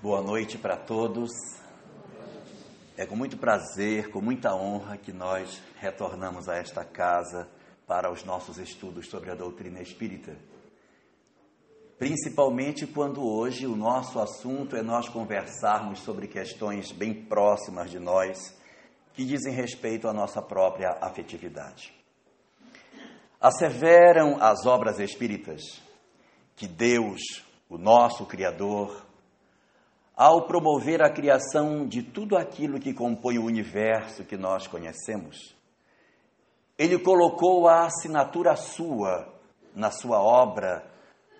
Boa noite para todos. É com muito prazer, com muita honra que nós retornamos a esta casa para os nossos estudos sobre a doutrina espírita. Principalmente quando hoje o nosso assunto é nós conversarmos sobre questões bem próximas de nós, que dizem respeito à nossa própria afetividade. Asseveram as obras espíritas que Deus, o nosso Criador, ao promover a criação de tudo aquilo que compõe o universo que nós conhecemos, ele colocou a assinatura sua na sua obra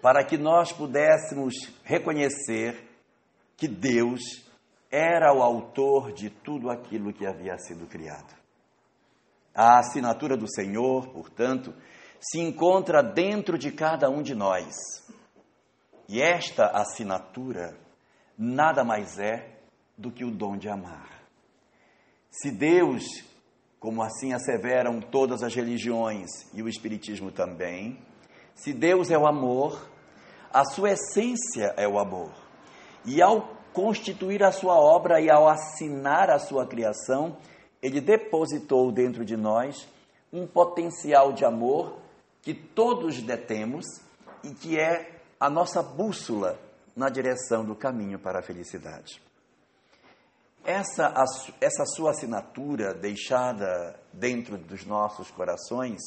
para que nós pudéssemos reconhecer que Deus era o autor de tudo aquilo que havia sido criado. A assinatura do Senhor, portanto, se encontra dentro de cada um de nós. E esta assinatura nada mais é do que o dom de amar. Se Deus, como assim asseveram todas as religiões e o Espiritismo também, se Deus é o amor, a sua essência é o amor. E ao constituir a sua obra e ao assinar a sua criação, ele depositou dentro de nós um potencial de amor que todos detemos e que é a nossa bússola na direção do caminho para a felicidade. Essa, essa sua assinatura deixada dentro dos nossos corações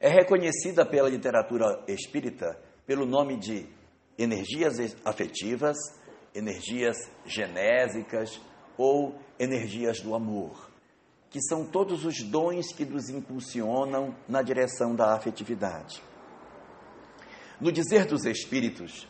é reconhecida pela literatura espírita pelo nome de energias afetivas, energias genésicas ou energias do amor, que são todos os dons que nos impulsionam na direção da afetividade. No dizer dos espíritos,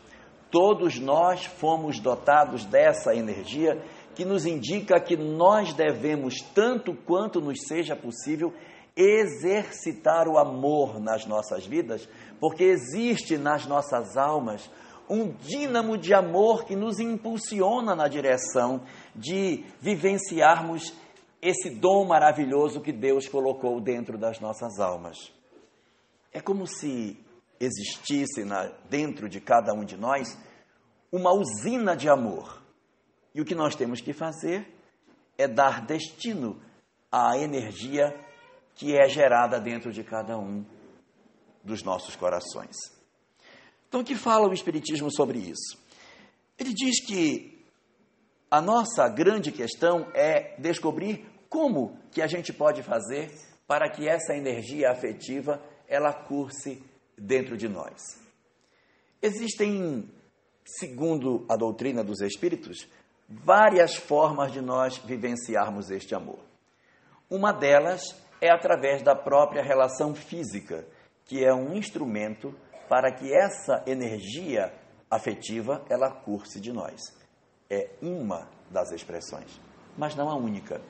Todos nós fomos dotados dessa energia que nos indica que nós devemos, tanto quanto nos seja possível, exercitar o amor nas nossas vidas, porque existe nas nossas almas um dínamo de amor que nos impulsiona na direção de vivenciarmos esse dom maravilhoso que Deus colocou dentro das nossas almas. É como se existisse na, dentro de cada um de nós uma usina de amor. E o que nós temos que fazer é dar destino à energia que é gerada dentro de cada um dos nossos corações. Então, o que fala o Espiritismo sobre isso? Ele diz que a nossa grande questão é descobrir como que a gente pode fazer para que essa energia afetiva ela curse dentro de nós. Existem, segundo a doutrina dos espíritos, várias formas de nós vivenciarmos este amor. Uma delas é através da própria relação física, que é um instrumento para que essa energia afetiva ela curse de nós. É uma das expressões, mas não a única.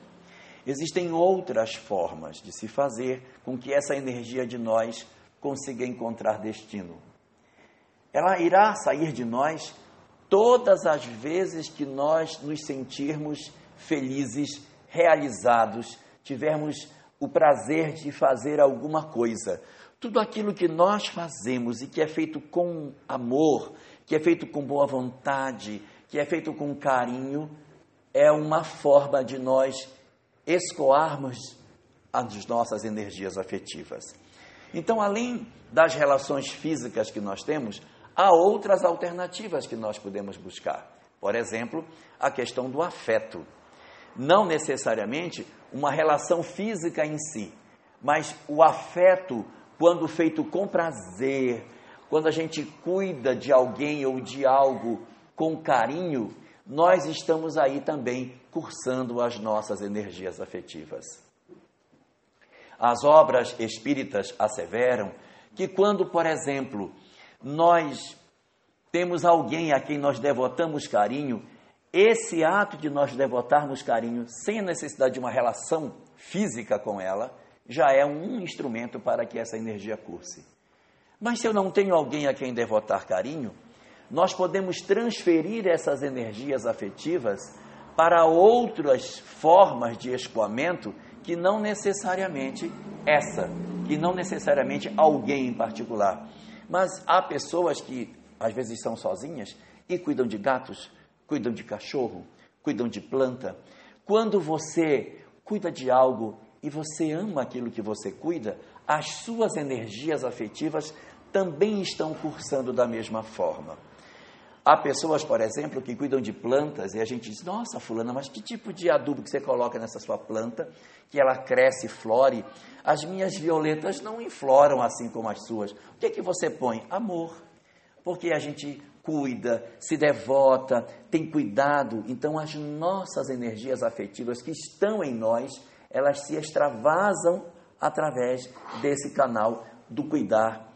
Existem outras formas de se fazer com que essa energia de nós consiga encontrar destino. Ela irá sair de nós todas as vezes que nós nos sentirmos felizes, realizados, tivermos o prazer de fazer alguma coisa. Tudo aquilo que nós fazemos e que é feito com amor, que é feito com boa vontade, que é feito com carinho, é uma forma de nós escoarmos as nossas energias afetivas. Então, além das relações físicas que nós temos, há outras alternativas que nós podemos buscar. Por exemplo, a questão do afeto. Não necessariamente uma relação física em si, mas o afeto, quando feito com prazer, quando a gente cuida de alguém ou de algo com carinho, nós estamos aí também cursando as nossas energias afetivas. As obras espíritas asseveram que quando, por exemplo, nós temos alguém a quem nós devotamos carinho, esse ato de nós devotarmos carinho sem necessidade de uma relação física com ela, já é um instrumento para que essa energia curse. Mas se eu não tenho alguém a quem devotar carinho, nós podemos transferir essas energias afetivas para outras formas de escoamento que não necessariamente essa, que não necessariamente alguém em particular. Mas há pessoas que às vezes são sozinhas e cuidam de gatos, cuidam de cachorro, cuidam de planta. Quando você cuida de algo e você ama aquilo que você cuida, as suas energias afetivas também estão cursando da mesma forma. Há pessoas, por exemplo, que cuidam de plantas e a gente diz: Nossa, Fulana, mas que tipo de adubo que você coloca nessa sua planta que ela cresce, flore? As minhas violetas não infloram assim como as suas. O que é que você põe? Amor. Porque a gente cuida, se devota, tem cuidado. Então, as nossas energias afetivas que estão em nós, elas se extravasam através desse canal do cuidar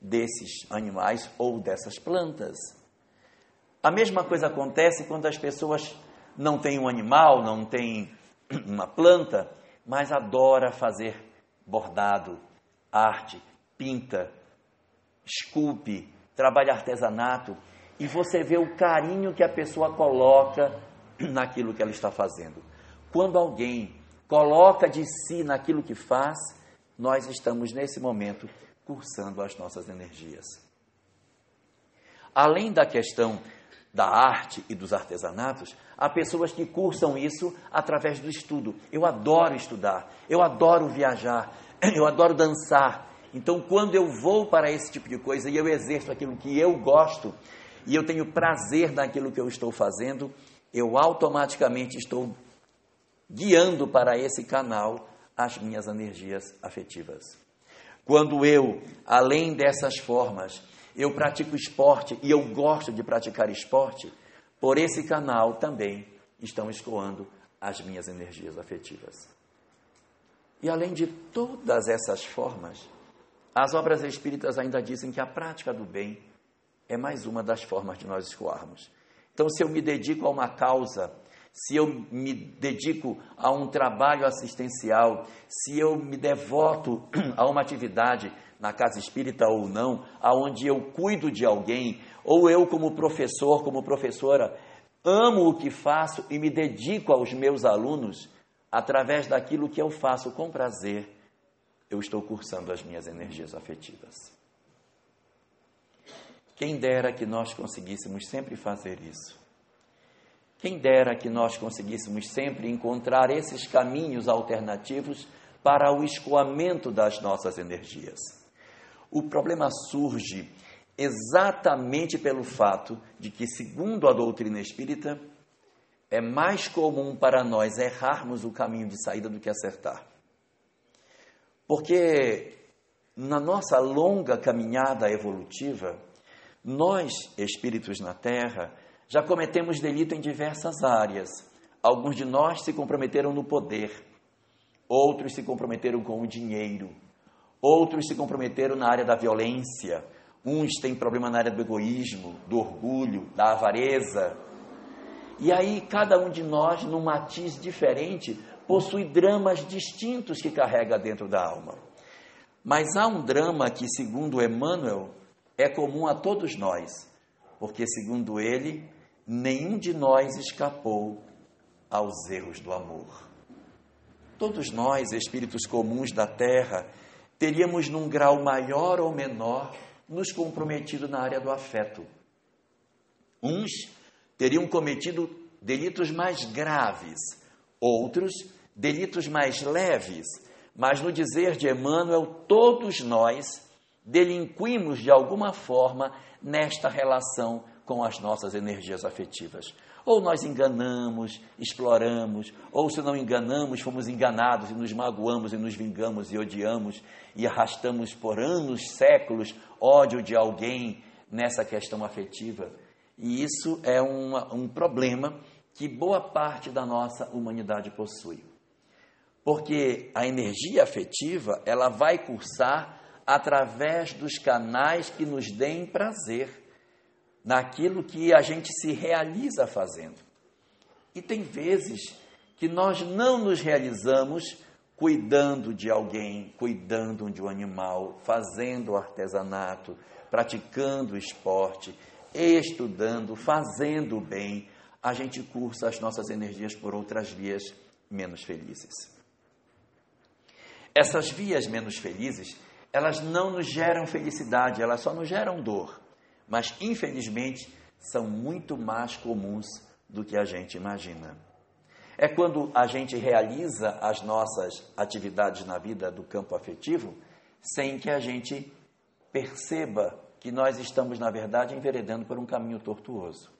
desses animais ou dessas plantas. A mesma coisa acontece quando as pessoas não têm um animal, não têm uma planta, mas adora fazer bordado, arte, pinta, esculpe, trabalha artesanato, e você vê o carinho que a pessoa coloca naquilo que ela está fazendo. Quando alguém coloca de si naquilo que faz, nós estamos nesse momento cursando as nossas energias. Além da questão da arte e dos artesanatos, há pessoas que cursam isso através do estudo. Eu adoro estudar, eu adoro viajar, eu adoro dançar. Então, quando eu vou para esse tipo de coisa e eu exerço aquilo que eu gosto e eu tenho prazer naquilo que eu estou fazendo, eu automaticamente estou guiando para esse canal as minhas energias afetivas. Quando eu, além dessas formas, eu pratico esporte e eu gosto de praticar esporte, por esse canal também estão escoando as minhas energias afetivas. E além de todas essas formas, as obras espíritas ainda dizem que a prática do bem é mais uma das formas de nós escoarmos. Então, se eu me dedico a uma causa, se eu me dedico a um trabalho assistencial, se eu me devoto a uma atividade na casa espírita ou não, aonde eu cuido de alguém, ou eu como professor, como professora, amo o que faço e me dedico aos meus alunos através daquilo que eu faço com prazer, eu estou cursando as minhas energias afetivas. Quem dera que nós conseguíssemos sempre fazer isso. Quem dera que nós conseguíssemos sempre encontrar esses caminhos alternativos para o escoamento das nossas energias. O problema surge exatamente pelo fato de que, segundo a doutrina espírita, é mais comum para nós errarmos o caminho de saída do que acertar. Porque na nossa longa caminhada evolutiva, nós, espíritos na Terra, já cometemos delito em diversas áreas. Alguns de nós se comprometeram no poder, outros se comprometeram com o dinheiro, Outros se comprometeram na área da violência. Uns têm problema na área do egoísmo, do orgulho, da avareza. E aí, cada um de nós, num matiz diferente, possui dramas distintos que carrega dentro da alma. Mas há um drama que, segundo Emmanuel, é comum a todos nós, porque, segundo ele, nenhum de nós escapou aos erros do amor. Todos nós, espíritos comuns da terra, teríamos, num grau maior ou menor, nos comprometido na área do afeto. Uns teriam cometido delitos mais graves, outros delitos mais leves, mas no dizer de Emmanuel, todos nós delinquimos de alguma forma nesta relação com as nossas energias afetivas. Ou nós enganamos, exploramos, ou se não enganamos, fomos enganados e nos magoamos e nos vingamos e odiamos e arrastamos por anos, séculos, ódio de alguém nessa questão afetiva. E isso é uma, um problema que boa parte da nossa humanidade possui. Porque a energia afetiva, ela vai cursar através dos canais que nos deem prazer naquilo que a gente se realiza fazendo. E tem vezes que nós não nos realizamos cuidando de alguém, cuidando de um animal, fazendo artesanato, praticando esporte, estudando, fazendo o bem, a gente cursa as nossas energias por outras vias menos felizes. Essas vias menos felizes, elas não nos geram felicidade, elas só nos geram dor mas infelizmente são muito mais comuns do que a gente imagina. É quando a gente realiza as nossas atividades na vida do campo afetivo sem que a gente perceba que nós estamos, na verdade, enveredando por um caminho tortuoso.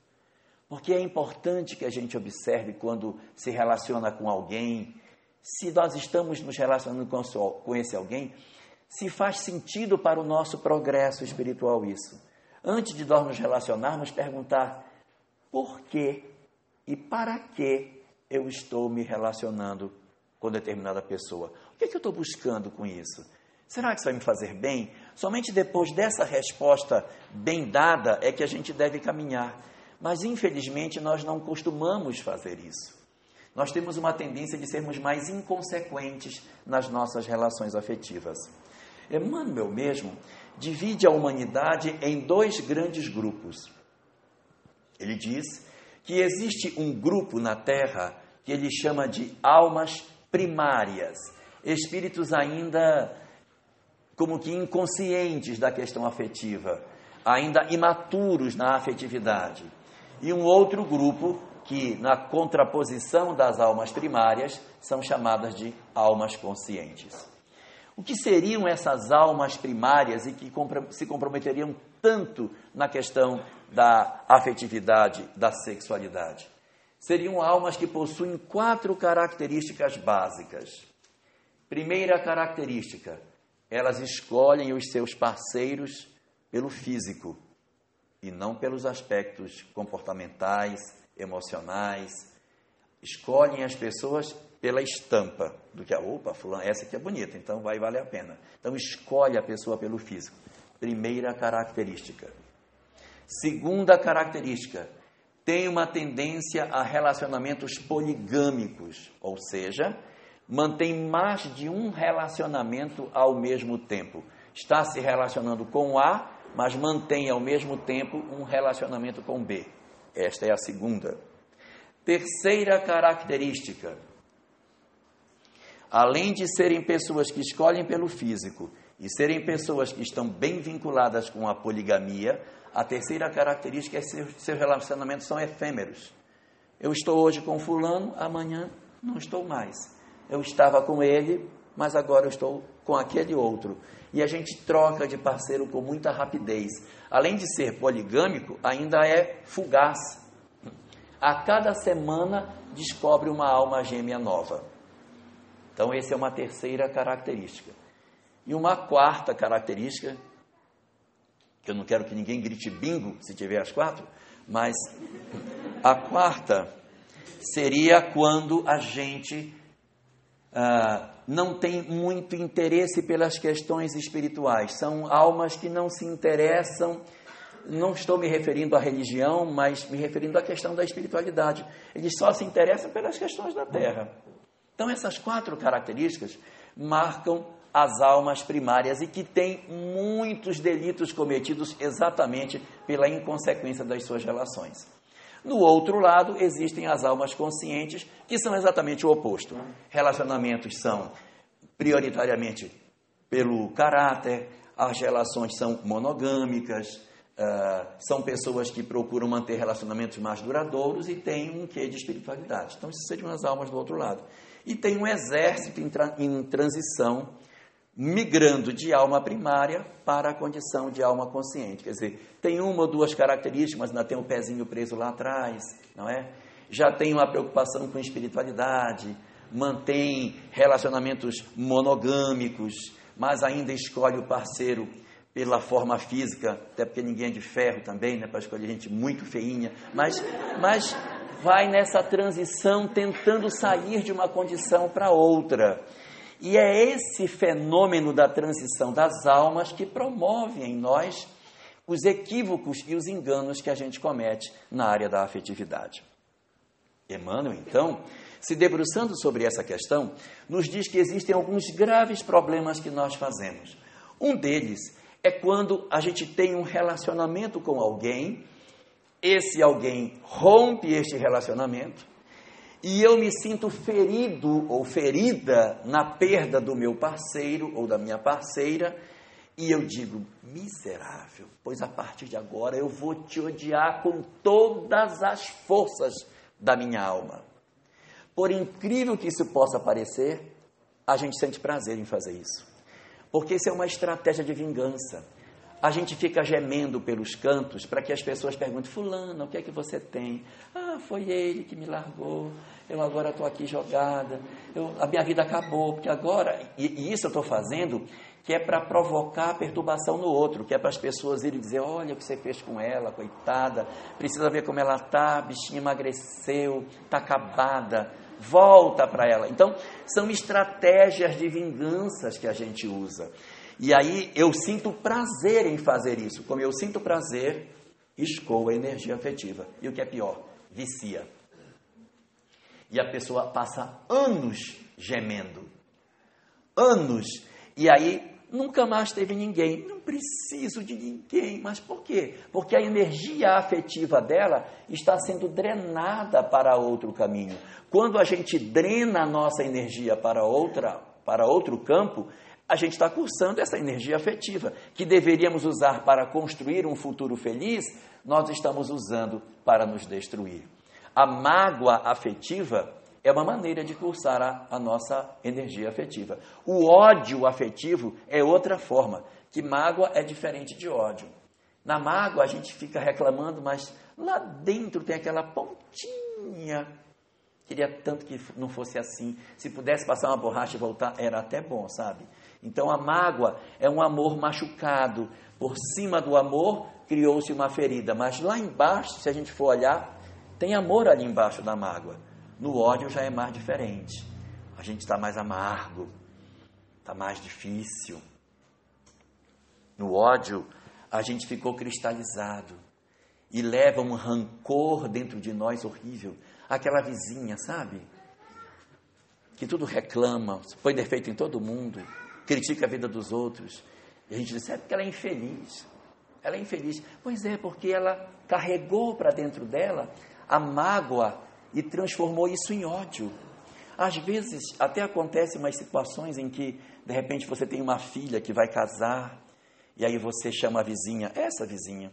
Porque é importante que a gente observe quando se relaciona com alguém, se nós estamos nos relacionando com esse alguém, se faz sentido para o nosso progresso espiritual isso. Antes de nós nos relacionarmos, perguntar por que e para que eu estou me relacionando com determinada pessoa. O que, é que eu estou buscando com isso? Será que isso vai me fazer bem? Somente depois dessa resposta bem dada é que a gente deve caminhar. Mas infelizmente nós não costumamos fazer isso. Nós temos uma tendência de sermos mais inconsequentes nas nossas relações afetivas. Emmanuel mesmo divide a humanidade em dois grandes grupos. Ele diz que existe um grupo na Terra que ele chama de almas primárias, espíritos ainda como que inconscientes da questão afetiva, ainda imaturos na afetividade. E um outro grupo que, na contraposição das almas primárias, são chamadas de almas conscientes. O que seriam essas almas primárias e que se comprometeriam tanto na questão da afetividade, da sexualidade? Seriam almas que possuem quatro características básicas. Primeira característica, elas escolhem os seus parceiros pelo físico e não pelos aspectos comportamentais, emocionais. Escolhem as pessoas pela estampa do que a opa, fulano, essa aqui é bonita, então vai valer a pena. Então escolhe a pessoa pelo físico. Primeira característica. Segunda característica, tem uma tendência a relacionamentos poligâmicos, ou seja, mantém mais de um relacionamento ao mesmo tempo. Está se relacionando com A, mas mantém ao mesmo tempo um relacionamento com B. Esta é a segunda. Terceira característica. Além de serem pessoas que escolhem pelo físico e serem pessoas que estão bem vinculadas com a poligamia, a terceira característica é que seus relacionamentos são efêmeros. Eu estou hoje com fulano, amanhã não estou mais eu estava com ele, mas agora eu estou com aquele outro. E a gente troca de parceiro com muita rapidez. Além de ser poligâmico, ainda é fugaz. A cada semana descobre uma alma gêmea nova. Então, essa é uma terceira característica. E uma quarta característica, que eu não quero que ninguém grite bingo se tiver as quatro, mas a quarta seria quando a gente ah, não tem muito interesse pelas questões espirituais. São almas que não se interessam. Não estou me referindo à religião, mas me referindo à questão da espiritualidade. Eles só se interessam pelas questões da terra. Então, essas quatro características marcam as almas primárias e que têm muitos delitos cometidos exatamente pela inconsequência das suas relações. No outro lado, existem as almas conscientes, que são exatamente o oposto. Relacionamentos são prioritariamente pelo caráter, as relações são monogâmicas, uh, são pessoas que procuram manter relacionamentos mais duradouros e têm um quê de espiritualidade. Então, isso seriam as almas do outro lado. E tem um exército em, tra em transição migrando de alma primária para a condição de alma consciente. Quer dizer, tem uma ou duas características, mas ainda tem o um pezinho preso lá atrás, não é? Já tem uma preocupação com espiritualidade, mantém relacionamentos monogâmicos, mas ainda escolhe o parceiro pela forma física, até porque ninguém é de ferro também, né, para escolher gente muito feinha, mas, mas vai nessa transição tentando sair de uma condição para outra. E é esse fenômeno da transição das almas que promove em nós os equívocos e os enganos que a gente comete na área da afetividade. Emmanuel, então, se debruçando sobre essa questão, nos diz que existem alguns graves problemas que nós fazemos. Um deles é quando a gente tem um relacionamento com alguém, esse alguém rompe este relacionamento, e eu me sinto ferido ou ferida na perda do meu parceiro ou da minha parceira, e eu digo, miserável, pois a partir de agora eu vou te odiar com todas as forças da minha alma. Por incrível que isso possa parecer, a gente sente prazer em fazer isso. Porque isso é uma estratégia de vingança. A gente fica gemendo pelos cantos para que as pessoas perguntem: Fulano, o que é que você tem? Ah, foi ele que me largou. Eu agora estou aqui jogada. Eu, a minha vida acabou. Porque agora, e, e isso eu estou fazendo, que é para provocar perturbação no outro, que é para as pessoas irem dizer: olha o que você fez com ela, coitada, precisa ver como ela está, bichinha emagreceu, está acabada, volta para ela. Então, são estratégias de vinganças que a gente usa. E aí eu sinto prazer em fazer isso. Como eu sinto prazer, escoa a energia afetiva. E o que é pior, vicia. E a pessoa passa anos gemendo. Anos. E aí nunca mais teve ninguém. Não preciso de ninguém. Mas por quê? Porque a energia afetiva dela está sendo drenada para outro caminho. Quando a gente drena a nossa energia para outra, para outro campo, a gente está cursando essa energia afetiva, que deveríamos usar para construir um futuro feliz, nós estamos usando para nos destruir. A mágoa afetiva é uma maneira de cursar a, a, nossa energia afetiva. O ódio afetivo é outra forma, que mágoa é diferente de ódio. Na mágoa a gente fica reclamando, mas lá dentro tem aquela pontinha. Queria tanto que não fosse assim. Se pudesse passar uma borracha e voltar, era até bom, sabe? Então a mágoa é um amor machucado. Por cima do amor criou-se uma ferida, mas lá embaixo, se a gente for olhar, tem amor ali embaixo da mágoa. No ódio já é mais diferente. A gente está mais amargo, está mais difícil. No ódio, a gente ficou cristalizado e leva um rancor dentro de nós horrível. Aquela vizinha, sabe? Que tudo reclama, põe defeito em todo mundo, critica a vida dos outros. E a gente diz, é porque ela é infeliz. Ela é infeliz. Pois é, porque ela carregou para dentro dela a mágoa e transformou isso em ódio. Às vezes, até acontecem umas situações em que, de repente, você tem uma filha que vai casar, e aí você chama a vizinha, essa vizinha,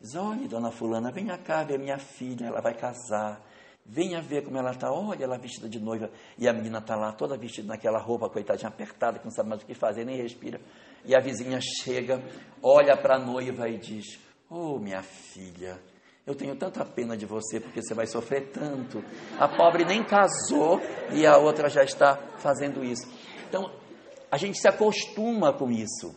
diz: Olha, dona Fulana, venha cá ver minha filha, ela vai casar. Venha ver como ela está, olha ela vestida de noiva, e a menina está lá toda vestida naquela roupa, coitadinha, apertada, que não sabe mais o que fazer, nem respira. E a vizinha chega, olha para a noiva e diz: Oh, minha filha, eu tenho tanta pena de você porque você vai sofrer tanto. A pobre nem casou e a outra já está fazendo isso. Então, a gente se acostuma com isso.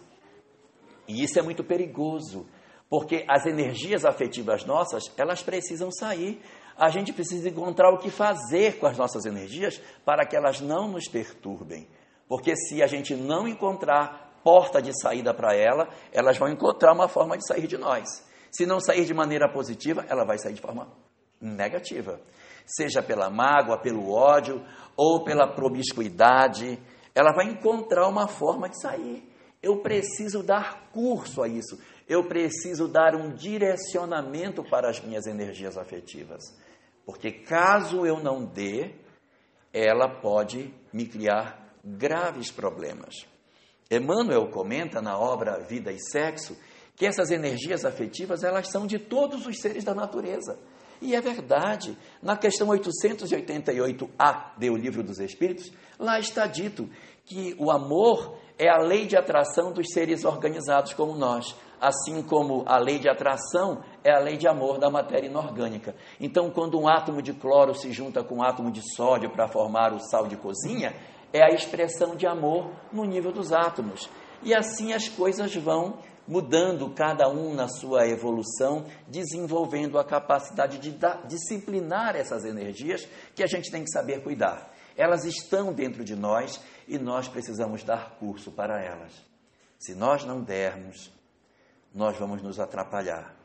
E isso é muito perigoso, porque as energias afetivas nossas, elas precisam sair a gente precisa encontrar o que fazer com as nossas energias para que elas não nos perturbem. Porque se a gente não encontrar porta de saída para ela, elas vão encontrar uma forma de sair de nós. Se não sair de maneira positiva, ela vai sair de forma negativa. Seja pela mágoa, pelo ódio ou pela promiscuidade, ela vai encontrar uma forma de sair. Eu preciso dar curso a isso. Eu preciso dar um direcionamento para as minhas energias afetivas. Porque caso eu não dê, ela pode me criar graves problemas. Emmanuel comenta na obra Vida e Sexo que essas energias afetivas elas são de todos os seres da natureza. E é verdade. Na questão 888A do Livro dos Espíritos, lá está dito que o amor é a lei de atração dos seres organizados como nós assim como a lei de atração é a lei de amor da matéria inorgânica. Então, quando um átomo de cloro se junta com um átomo de sódio para formar o sal de cozinha, é a expressão de amor no nível dos átomos. E assim as coisas vão mudando, cada um na sua evolução, desenvolvendo a capacidade de disciplinar essas energias que a gente tem que saber cuidar. Elas estão dentro de nós e nós precisamos dar curso para elas. Se nós não dermos, nós vamos nos atrapalhar.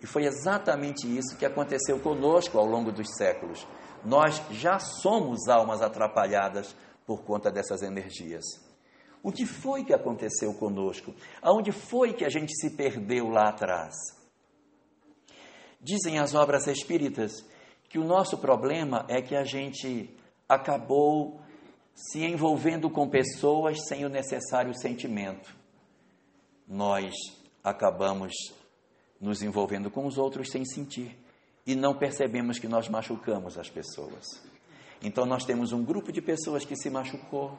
E foi exatamente isso que aconteceu conosco ao longo dos séculos. Nós já somos almas atrapalhadas por conta dessas energias. O que foi que aconteceu conosco? Aonde foi que a gente se perdeu lá atrás? Dizem as obras espíritas que o nosso problema é que a gente acabou se envolvendo com pessoas sem o necessário sentimento. Nós acabamos nos envolvendo com os outros sem sentir. e não percebemos que nós machucamos as pessoas. Então nós temos um grupo de pessoas que se machucou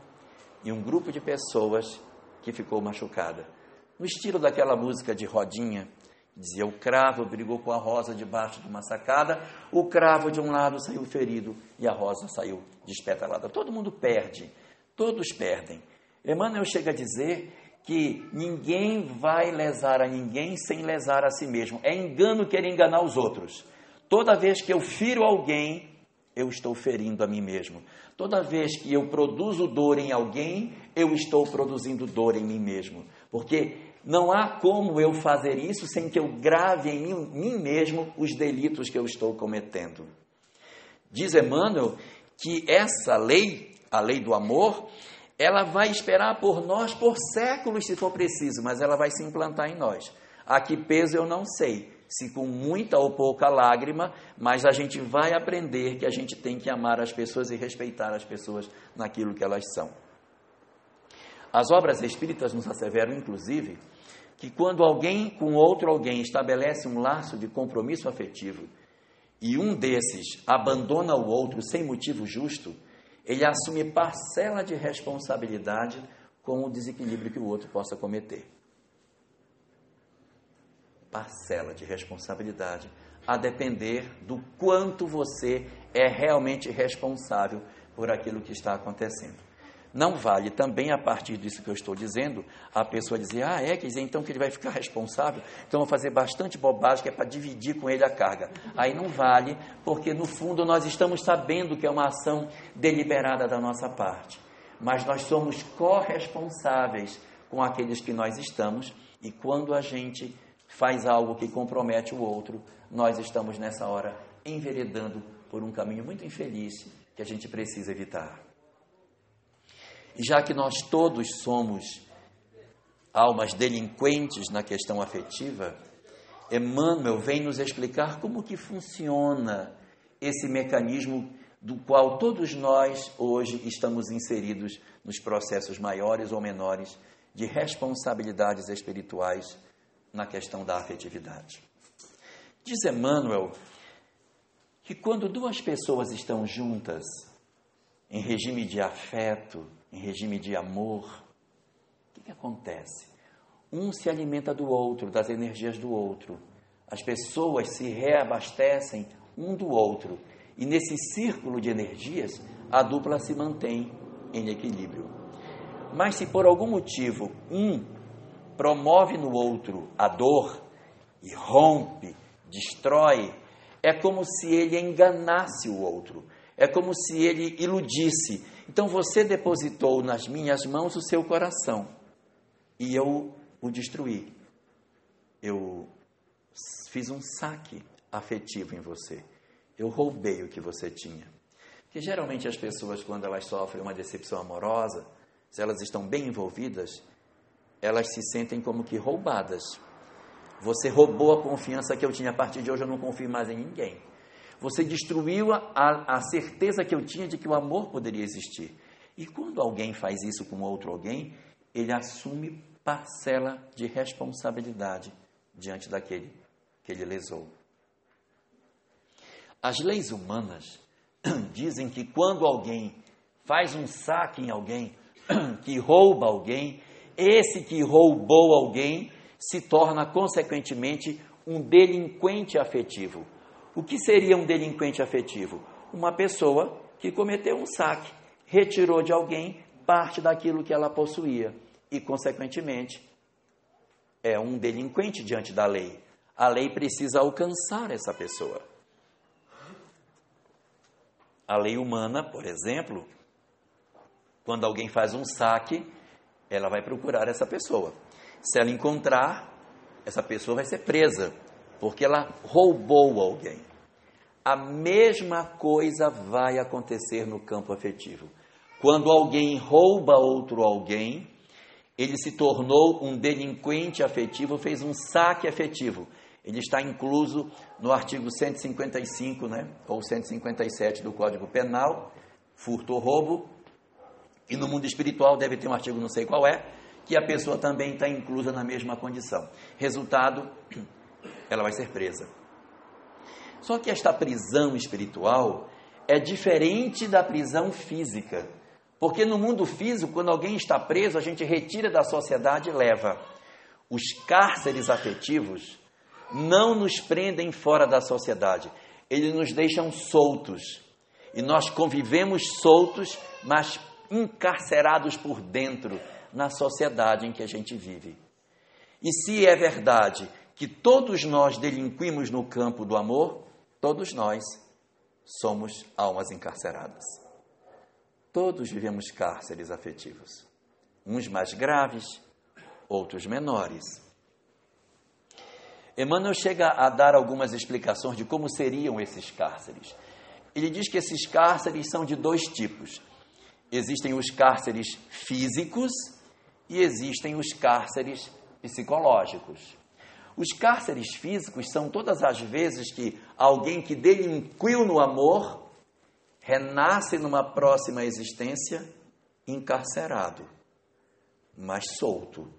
e um grupo de pessoas que ficou machucada. No estilo daquela música de rodinha, dizia: o cravo brigou com a rosa debaixo de uma sacada, o cravo de um lado saiu ferido e a rosa saiu despetalada. Todo mundo perde, todos perdem. Emmanuel chega a dizer que ninguém vai lesar a ninguém sem lesar a si mesmo. É engano querer enganar os outros. Toda vez que eu firo alguém, eu estou ferindo a mim mesmo. Toda vez que eu produzo dor em alguém, eu estou produzindo dor em mim mesmo. Porque não há como eu fazer isso sem que eu grave em mim, mesmo os delitos que eu estou cometendo. Diz Emmanuel que essa lei, a lei do amor, ela vai esperar por nós por séculos, se for preciso, mas ela vai se implantar em nós. A que peso eu não sei, se com muita ou pouca lágrima, mas a gente vai aprender que a gente tem que amar as pessoas e respeitar as pessoas naquilo que elas são. As obras espíritas nos asseveram, inclusive, que quando alguém com outro alguém estabelece um laço de compromisso afetivo e um desses abandona o outro sem motivo justo, ele assume parcela de responsabilidade com o desequilíbrio que o outro possa cometer. Parcela de responsabilidade, a depender do quanto você é realmente responsável por aquilo que está acontecendo. Não vale também, a partir disso que eu estou dizendo, a pessoa dizer, ah, é, quer dizer, então que ele vai ficar responsável, então vou fazer bastante bobagem que é para dividir com ele a carga. Aí não vale, porque no fundo nós estamos sabendo que é uma ação deliberada da nossa parte. Mas nós somos corresponsáveis com aqueles que nós estamos, e quando a gente faz algo que compromete o outro, nós estamos nessa hora enveredando por um caminho muito infeliz que a gente precisa evitar. E já que nós todos somos almas delinquentes na questão afetiva, Emmanuel vem nos explicar como que funciona esse mecanismo do qual todos nós hoje estamos inseridos nos processos maiores ou menores de responsabilidades espirituais na questão da afetividade. Diz Emmanuel que quando duas pessoas estão juntas em regime de afeto, em regime de amor, o que, que acontece? Um se alimenta do outro, das energias do outro. As pessoas se reabastecem um do outro. E nesse círculo de energias, a dupla se mantém em equilíbrio. Mas se por algum motivo um promove no outro a dor e rompe, destrói, é como se ele enganasse o outro, é como se ele iludisse, então você depositou nas minhas mãos o seu coração e eu o destruí. Eu fiz um saque afetivo em você. Eu roubei o que você tinha. Porque geralmente as pessoas, quando elas sofrem uma decepção amorosa, se elas estão bem envolvidas, elas se sentem como que roubadas. Você roubou a confiança que eu tinha. A partir de hoje eu não confio mais em ninguém. Você destruiu a, a, certeza que eu tinha de que o amor poderia existir. E quando alguém faz isso com outro alguém, ele assume parcela de responsabilidade diante daquele que ele lesou. As leis humanas dizem que quando alguém faz um saque em alguém, que rouba alguém, esse que roubou alguém se torna, consequentemente, um delinquente afetivo. O que seria um delinquente afetivo? Uma pessoa que cometeu um saque, retirou de alguém parte daquilo que ela possuía e, consequentemente, é um delinquente diante da lei. A lei precisa alcançar essa pessoa. A lei humana, por exemplo, quando alguém faz um saque, ela vai procurar essa pessoa. Se ela encontrar, essa pessoa vai ser presa porque ela roubou alguém. A mesma coisa vai acontecer no campo afetivo. Quando alguém rouba outro alguém, ele se tornou um delinquente afetivo, fez um saque afetivo. Ele está incluso no artigo 155, né, ou 157 do Código Penal, furto ou roubo. E no mundo espiritual deve ter um artigo, não sei qual é, que a pessoa também está inclusa na mesma condição. Resultado, ela vai ser presa. Só que esta prisão espiritual é diferente da prisão física. Porque no mundo físico, quando alguém está preso, a gente retira da sociedade e leva. Os cárceres afetivos não nos prendem fora da sociedade, eles nos deixam soltos. E nós convivemos soltos, mas encarcerados por dentro na sociedade em que a gente vive. E se é verdade que todos nós delinquimos no campo do amor, todos nós somos almas encarceradas. Todos vivemos cárceres afetivos, uns mais graves, outros menores. Emmanuel chega a dar algumas explicações de como seriam esses cárceres. Ele diz que esses cárceres são de dois tipos. Existem os cárceres físicos e existem os cárceres psicológicos. Os cárceres físicos são todas as vezes que alguém que delinquiu no amor renasce numa próxima existência encarcerado, mas solto,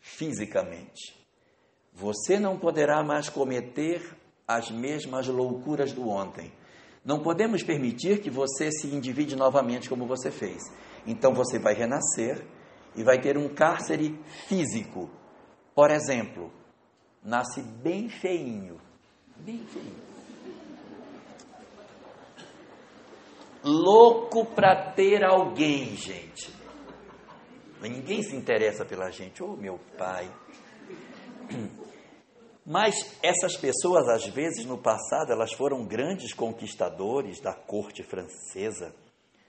fisicamente. Você não poderá mais cometer as mesmas loucuras do ontem. Não podemos permitir que você se individe novamente como você fez. Então você vai renascer e vai ter um cárcere físico. Por exemplo, nasce bem feinho, bem feinho. Louco para ter alguém, gente. Ninguém se interessa pela gente. Oh, meu pai. Mas essas pessoas, às vezes, no passado, elas foram grandes conquistadores da corte francesa,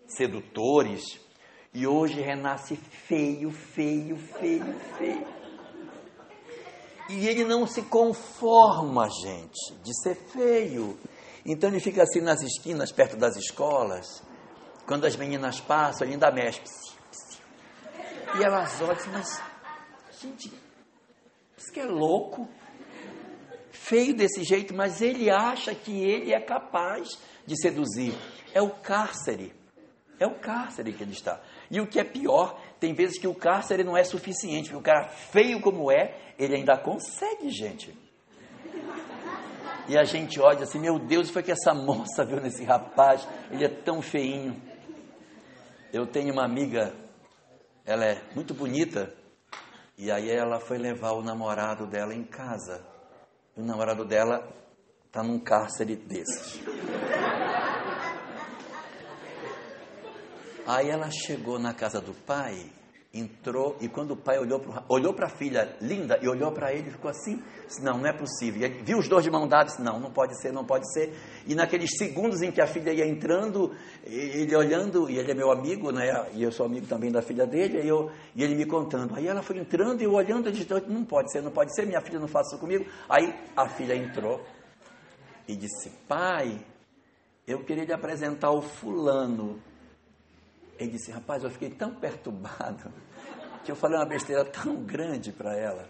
sedutores, e hoje renasce feio, feio, feio, feio. E ele não se conforma, gente, de ser feio. Então ele fica assim nas esquinas, perto das escolas. Quando as meninas passam, ele ainda mexe. E elas olham assim, mas, gente, isso que é louco. Feio desse jeito, mas ele acha que ele é capaz de seduzir. É o cárcere. É o cárcere que ele está. E o que é pior, tem vezes que o cárcere não é suficiente, porque o cara feio como é, ele ainda consegue, gente. E a gente olha assim, meu Deus, foi que essa moça viu nesse rapaz, ele é tão feinho. Eu tenho uma amiga, ela é muito bonita, e aí ela foi levar o namorado dela em casa. O namorado dela está num cárcere desses. Aí ela chegou na casa do pai, entrou, e quando o pai olhou para a filha linda e olhou para ele, ficou assim: Não, não é possível. E viu os dois de mão dada disse: Não, não pode ser, não pode ser. E naqueles segundos em que a filha ia entrando, ele olhando, e ele é meu amigo, né? E eu sou amigo também da filha dele, e, eu, e ele me contando. Aí ela foi entrando e eu olhando, e disse: Não pode ser, não pode ser, minha filha não faça isso comigo. Aí a filha entrou e disse: Pai, eu queria lhe apresentar o fulano ele disse: Rapaz, eu fiquei tão perturbado que eu falei uma besteira tão grande para ela.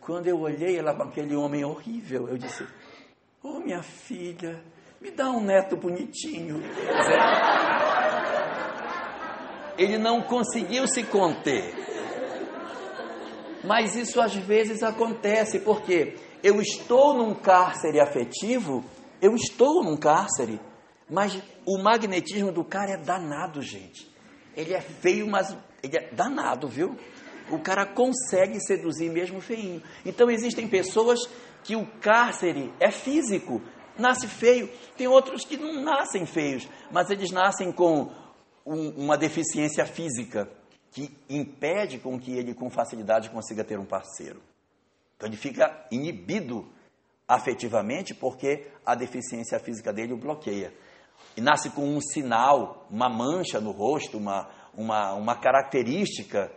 Quando eu olhei ela com aquele homem horrível, eu disse: Oh, minha filha, me dá um neto bonitinho. Ele não conseguiu se conter. Mas isso às vezes acontece, porque eu estou num cárcere afetivo, eu estou num cárcere, mas o magnetismo do cara é danado, gente. Ele é feio, mas ele é danado, viu? O cara consegue seduzir mesmo feinho. Então existem pessoas que o cárcere é físico, nasce feio. Tem outros que não nascem feios, mas eles nascem com um, uma deficiência física que impede com que ele com facilidade consiga ter um parceiro. Então ele fica inibido afetivamente porque a deficiência física dele o bloqueia e nasce com um sinal, uma mancha no rosto, uma, uma, uma característica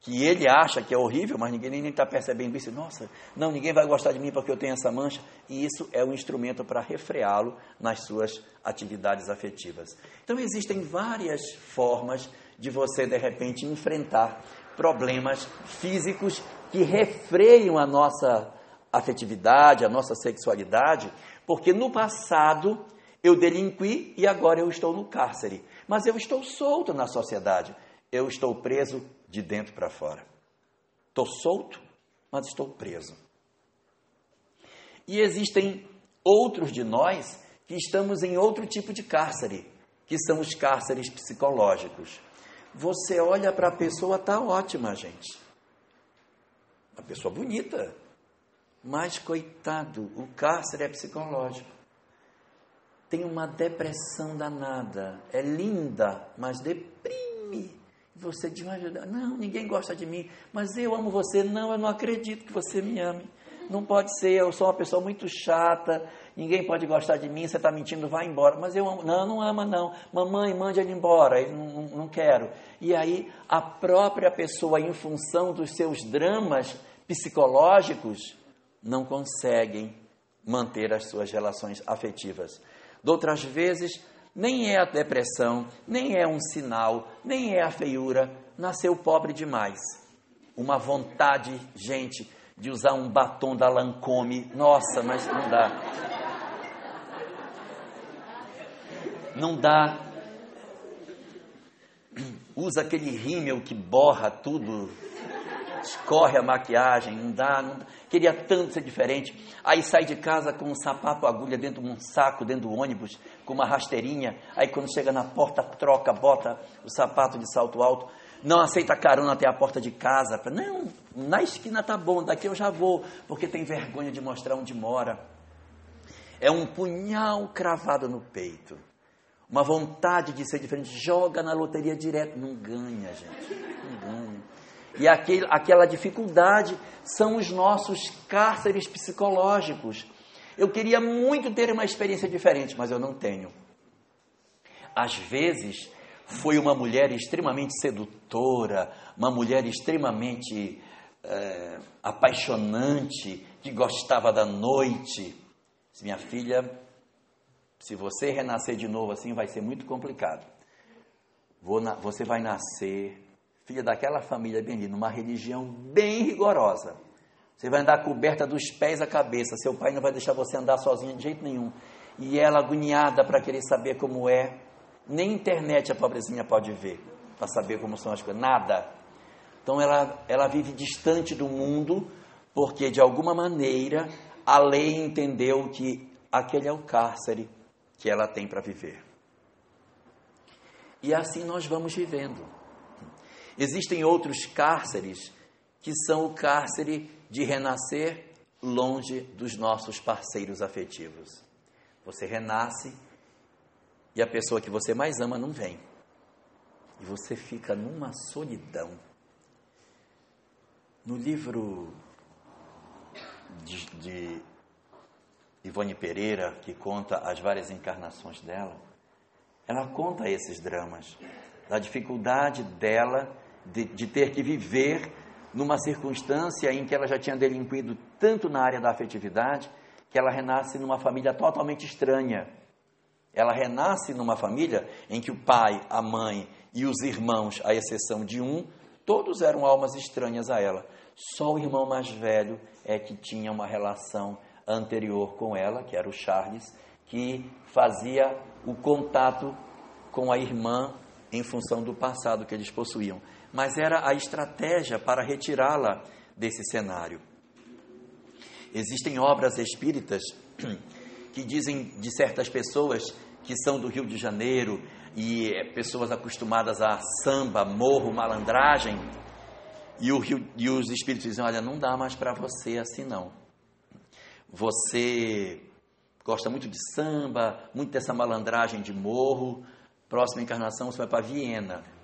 que ele acha que é horrível, mas ninguém nem está percebendo isso. Nossa, não, ninguém vai gostar de mim porque eu tenho essa mancha. E isso é um instrumento para refreá-lo nas suas atividades afetivas. Então, existem várias formas de você, de repente, enfrentar problemas físicos que refreiam a nossa afetividade, a nossa sexualidade, porque no passado eu delinqui e agora eu estou no cárcere. Mas eu estou solto na sociedade. Eu estou preso de dentro para fora. Estou solto, mas estou preso. E existem outros de nós que estamos em outro tipo de cárcere, que são os cárceres psicológicos. Você olha para a pessoa, tá ótima, gente. Uma pessoa bonita. Mas, coitado, o cárcere é psicológico. Tem uma depressão danada. É linda, mas deprime. Você diz, não, ninguém gosta de mim, mas eu amo você. Não, eu não acredito que você me ame. Não pode ser, eu sou uma pessoa muito chata, ninguém pode gostar de mim, você está mentindo, vai embora. Mas eu amo. Não, não ama não. Mamãe, mande ele embora, eu não, não quero. E aí a própria pessoa, em função dos seus dramas psicológicos, não conseguem manter as suas relações afetivas. De outras vezes, nem é a depressão, nem é um sinal, nem é a feiura, nasceu pobre demais. Uma vontade, gente, de usar um batom da Lancôme. Nossa, mas não dá. Não dá. Usa aquele rímel que borra tudo, escorre a maquiagem, não dá, não dá. Queria tanto ser diferente. Aí sai de casa com um sapato agulha dentro de um saco, dentro do ônibus, com uma rasteirinha. Aí quando chega na porta, troca, bota o sapato de salto alto não aceita carona até a porta de casa. Não, na esquina tá bom, daqui eu já vou, porque tem vergonha de mostrar onde mora. É um punhal cravado no peito. Uma vontade de ser diferente. Joga na loteria direto. Não ganha, gente. Não ganha. E aquele, aquela dificuldade são os nossos cárceres psicológicos. Eu queria muito ter uma experiência diferente, mas eu não tenho. Às vezes, foi uma mulher extremamente sedutora, uma mulher extremamente é, apaixonante, que gostava da noite. Minha filha, se você renascer de novo assim, vai ser muito complicado. Na, você vai nascer, filha daquela família bem linda, numa religião bem rigorosa. Você vai andar coberta dos pés à cabeça. Seu pai não vai deixar você andar sozinha de jeito nenhum. E ela agoniada para querer saber como é nem internet a pobrezinha pode ver para saber como são as coisas. Nada. Então ela, ela vive distante do mundo porque de alguma maneira a lei entendeu que aquele é o cárcere que ela tem para viver. E assim nós vamos vivendo. Existem outros cárceres que são o cárcere de renascer longe dos nossos parceiros afetivos. Você renasce e a pessoa que você mais ama não vem. E você fica numa solidão. No livro de, de Ivone Pereira, que conta as várias encarnações dela, ela conta esses dramas, da dificuldade dela de, de ter que viver numa circunstância em que ela já tinha delinquido tanto na área da afetividade, que ela renasce numa família totalmente estranha ela renasce numa família em que o pai, a mãe e os irmãos, à exceção de um, todos eram almas estranhas a ela. Só o irmão mais velho é que tinha uma relação anterior com ela, que era o Charles, que fazia o contato com a irmã em função do passado que eles possuíam. Mas era a estratégia para retirá-la desse cenário. Existem obras espíritas que dizem de certas pessoas que são do Rio de Janeiro e é, pessoas acostumadas a samba, morro, malandragem, e, o Rio, e os espíritos dizem: Olha, não dá mais para você assim não. Você gosta muito de samba, muito dessa malandragem de morro. Próxima encarnação você vai para Viena.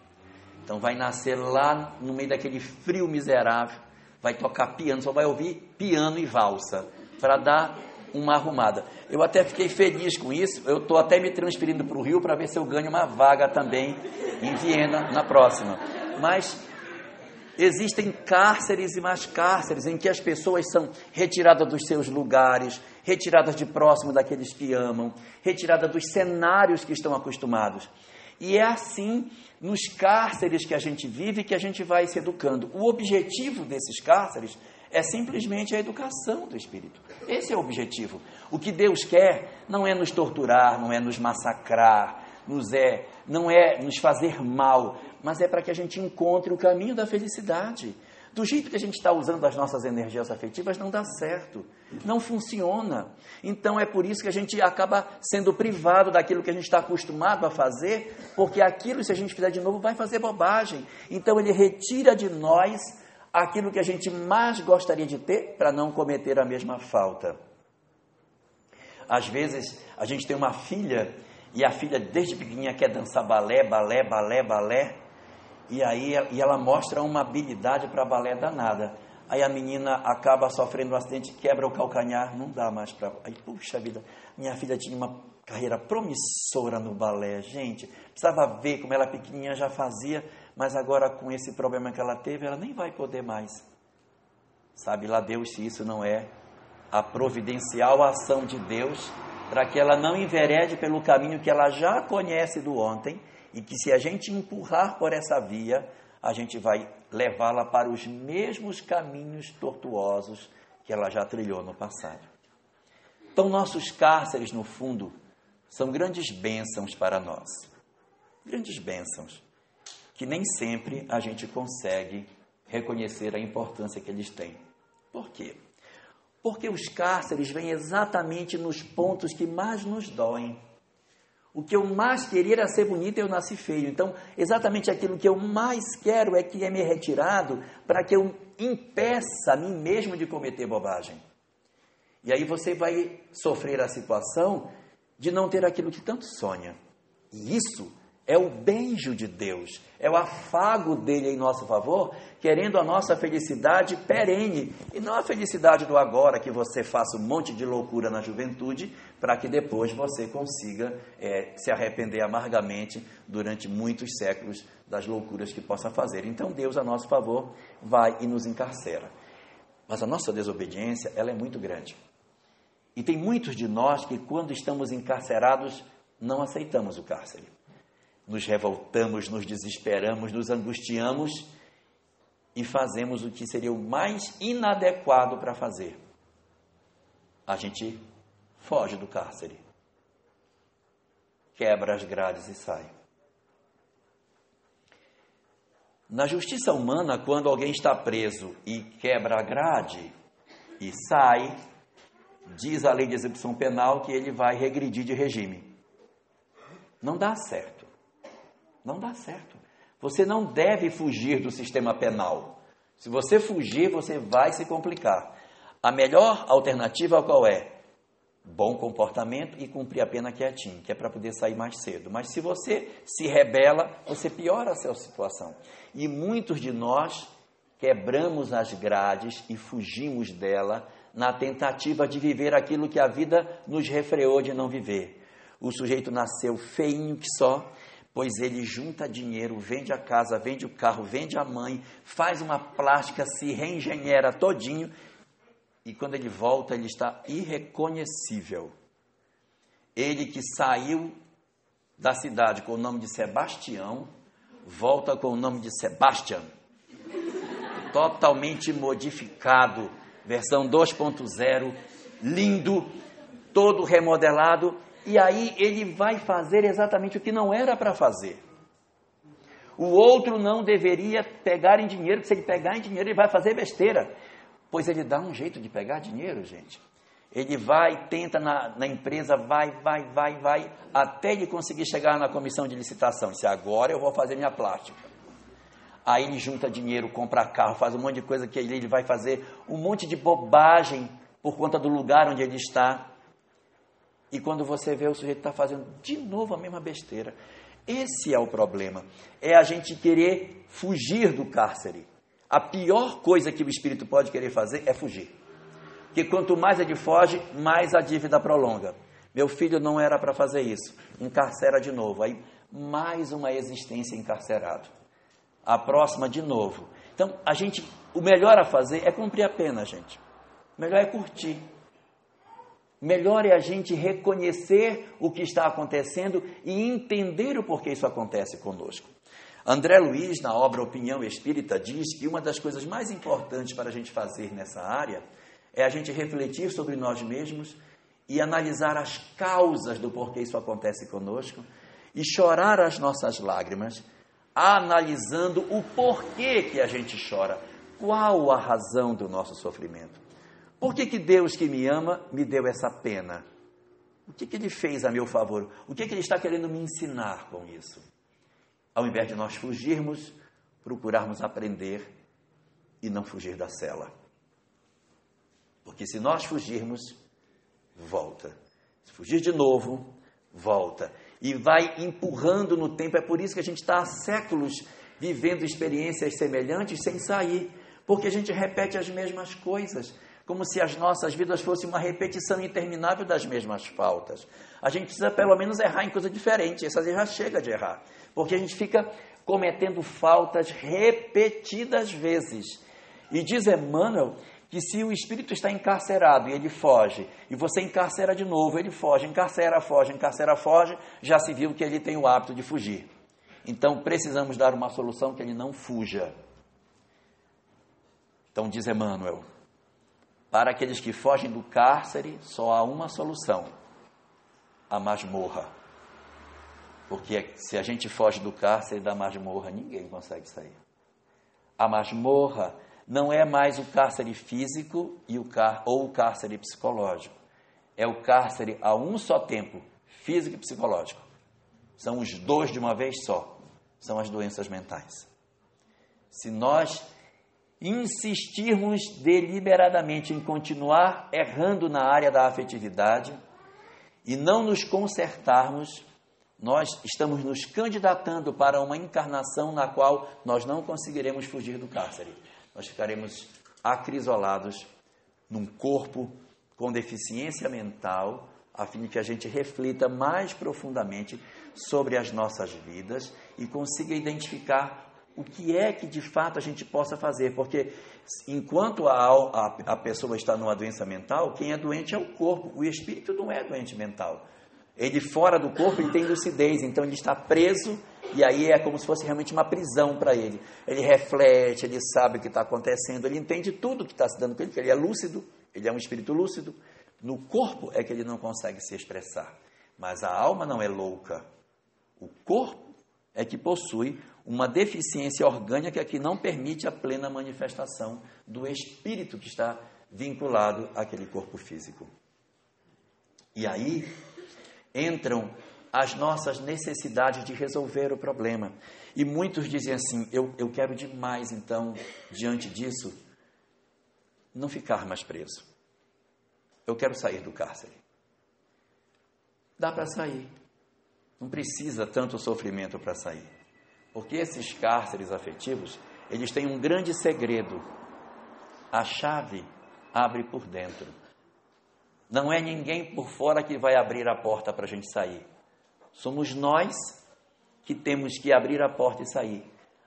Então vai nascer lá no meio daquele frio miserável, vai tocar piano, só vai ouvir piano e valsa, para dar uma arrumada. Eu até fiquei feliz com isso. Eu estou até me transferindo para o Rio para ver se eu ganho uma vaga também em Viena na próxima. Mas existem cárceres e mais cárceres em que as pessoas são retiradas dos seus lugares, retiradas de próximo daqueles que amam, retiradas dos cenários que estão acostumados. E é assim nos cárceres que a gente vive que a gente vai se educando. O objetivo desses cárceres é simplesmente a educação do espírito. Esse é o objetivo. O que Deus quer não é nos torturar, não é nos massacrar, nos é, não é nos fazer mal, mas é para que a gente encontre o caminho da felicidade. Do jeito que a gente está usando as nossas energias afetivas, não dá certo, não funciona. Então é por isso que a gente acaba sendo privado daquilo que a gente está acostumado a fazer, porque aquilo, se a gente fizer de novo, vai fazer bobagem. Então ele retira de nós aquilo que a gente mais gostaria de ter para não cometer a mesma falta. Às vezes a gente tem uma filha e a filha desde pequenininha quer dançar balé, balé, balé, balé. E aí e ela mostra uma habilidade para balé danada. Aí a menina acaba sofrendo um acidente, quebra o calcanhar, não dá mais para. Aí, puxa vida, minha filha tinha uma carreira promissora no balé, gente. Precisava ver como ela pequenininha já fazia, mas agora com esse problema que ela teve, ela nem vai poder mais. Sabe lá Deus se isso não é a providencial ação de Deus para que ela não enverede pelo caminho que ela já conhece do ontem e que se a gente empurrar por essa via, a gente vai levá-la para os mesmos caminhos tortuosos que ela já trilhou no passado. Então, nossos cárceres, no fundo, são grandes bênçãos para nós. Grandes bênçãos, que nem sempre a gente consegue reconhecer a importância que eles têm. Por quê? Porque os cárceres vêm exatamente nos pontos que mais nos doem. O que eu mais queria era ser bonito e eu nasci feio. Então, exatamente aquilo que eu mais quero é que é me retirado para que eu impeça a mim mesmo de cometer bobagem. E aí você vai sofrer a situação de não ter aquilo que tanto sonha. E isso é o beijo de Deus, é o afago dele em nosso favor, querendo a nossa felicidade perene e não a felicidade do agora, que você faça um monte de loucura na juventude, para que depois você consiga é, se arrepender amargamente durante muitos séculos das loucuras que possa fazer. Então Deus, a nosso favor, vai e nos encarcera. Mas a nossa desobediência, ela é muito grande. E tem muitos de nós que, quando estamos encarcerados, não aceitamos o cárcere nos revoltamos, nos desesperamos, nos angustiamos e fazemos o que seria o mais inadequado para fazer. A gente foge do cárcere, quebra as grades e sai. Na justiça humana, quando alguém está preso e quebra a grade e sai, diz a lei de execução penal que ele vai regredir de regime. Não dá certo. Não dá certo. Você não deve fugir do sistema penal. Se você fugir, você vai se complicar. A melhor alternativa qual é? Bom comportamento e cumprir a pena quietinho, que é para poder sair mais cedo. Mas se você se rebela, você piora a sua situação. E muitos de nós quebramos as grades e fugimos dela na tentativa de viver aquilo que a vida nos refreou de não viver. O sujeito nasceu feinho que só, pois ele junta dinheiro, vende a casa, vende o carro, vende a mãe, faz uma plástica, se reengenhera todinho e quando ele volta ele está irreconhecível. Ele que saiu da cidade com o nome de Sebastião, volta com o nome de Sebastian. Totalmente modificado, versão 2.0, lindo, todo remodelado e aí ele vai fazer exatamente o que não era para fazer. O outro não deveria pegar em dinheiro, porque se ele pegar em dinheiro, ele vai fazer besteira. Pois ele dá um jeito de pegar dinheiro, gente. Ele vai, tenta na, na empresa, vai, vai, vai, vai, até ele conseguir chegar na comissão de licitação. Disse, agora eu vou fazer minha plástica. Aí ele junta dinheiro, compra carro, faz um monte de coisa que ele vai fazer, um monte de bobagem por conta do lugar onde ele está. E quando você vê o sujeito está fazendo de novo a mesma besteira. Esse é o problema. É a gente querer fugir do cárcere. A pior coisa que o espírito pode querer fazer é fugir. Porque quanto mais ele foge, mais a dívida prolonga. Meu filho não era para fazer isso. Encarcera de novo. Aí, mais uma existência encarcerado. A próxima de novo. Então, a gente, o melhor a fazer é cumprir a pena, gente. O melhor é curtir. Melhor é a gente reconhecer o que está acontecendo e entender o porquê isso acontece conosco. André Luiz, na obra Opinião Espírita, diz que uma das coisas mais importantes para a gente fazer nessa área é a gente refletir sobre nós mesmos e analisar as causas do porquê isso acontece conosco e chorar as nossas lágrimas, analisando o porquê que a gente chora, qual a razão do nosso sofrimento? Por que, que Deus que me ama me deu essa pena? O que, que Ele fez a meu favor? O que, que Ele está querendo me ensinar com isso? Ao invés de nós fugirmos, procurarmos aprender e não fugir da cela. Porque se nós fugirmos, volta. Se fugir de novo, volta. E vai empurrando no tempo. É por isso que a gente está há séculos vivendo experiências semelhantes sem sair. Porque a gente repete as mesmas coisas como se as nossas vidas fossem uma repetição interminável das mesmas faltas. A gente precisa pelo menos errar em coisa diferente, essa já chega de errar, porque a gente fica cometendo faltas repetidas vezes. E diz Emmanuel que se o espírito está encarcerado e ele foge, e você encarcera de novo, ele foge, encarcera, foge, encarcera, foge, já se viu que ele tem o hábito de fugir. Então precisamos dar uma solução que ele não fuja. Então diz Emmanuel, para aqueles que fogem do cárcere, só há uma solução: a masmorra. Porque se a gente foge do cárcere da masmorra, ninguém consegue sair. A masmorra não é mais o cárcere físico e o car ou o cárcere psicológico. É o cárcere a um só tempo, físico e psicológico. São os dois de uma vez só. São as doenças mentais. Se nós insistirmos deliberadamente em continuar errando na área da afetividade e não nos consertarmos, nós estamos nos candidatando para uma encarnação na qual nós não conseguiremos fugir do cárcere. Nós ficaremos acrisolados num corpo com deficiência mental, a fim de que a gente reflita mais profundamente sobre as nossas vidas e consiga identificar o que é que de fato a gente possa fazer, porque enquanto a, a, a, pessoa está numa doença mental, quem é doente é o corpo, o espírito não é doente mental. Ele fora do corpo ele tem lucidez, então ele está preso e aí é como se fosse realmente uma prisão para ele. Ele reflete, ele sabe o que está acontecendo, ele entende tudo que está se dando com ele, porque ele é lúcido, ele é um espírito lúcido. No corpo é que ele não consegue se expressar, mas a alma não é louca. O corpo é que possui uma deficiência orgânica que não permite a plena manifestação do espírito que está vinculado àquele corpo físico. E aí entram as nossas necessidades de resolver o problema. E muitos dizem assim: eu, eu quero demais, então, diante disso, não ficar mais preso. Eu quero sair do cárcere. Dá para sair. Não precisa tanto sofrimento para sair. Porque esses cárceres afetivos, eles têm um grande segredo. A chave abre por dentro. Não é ninguém por fora que vai abrir a porta para a gente sair. Somos nós que temos que abrir a porta e sair.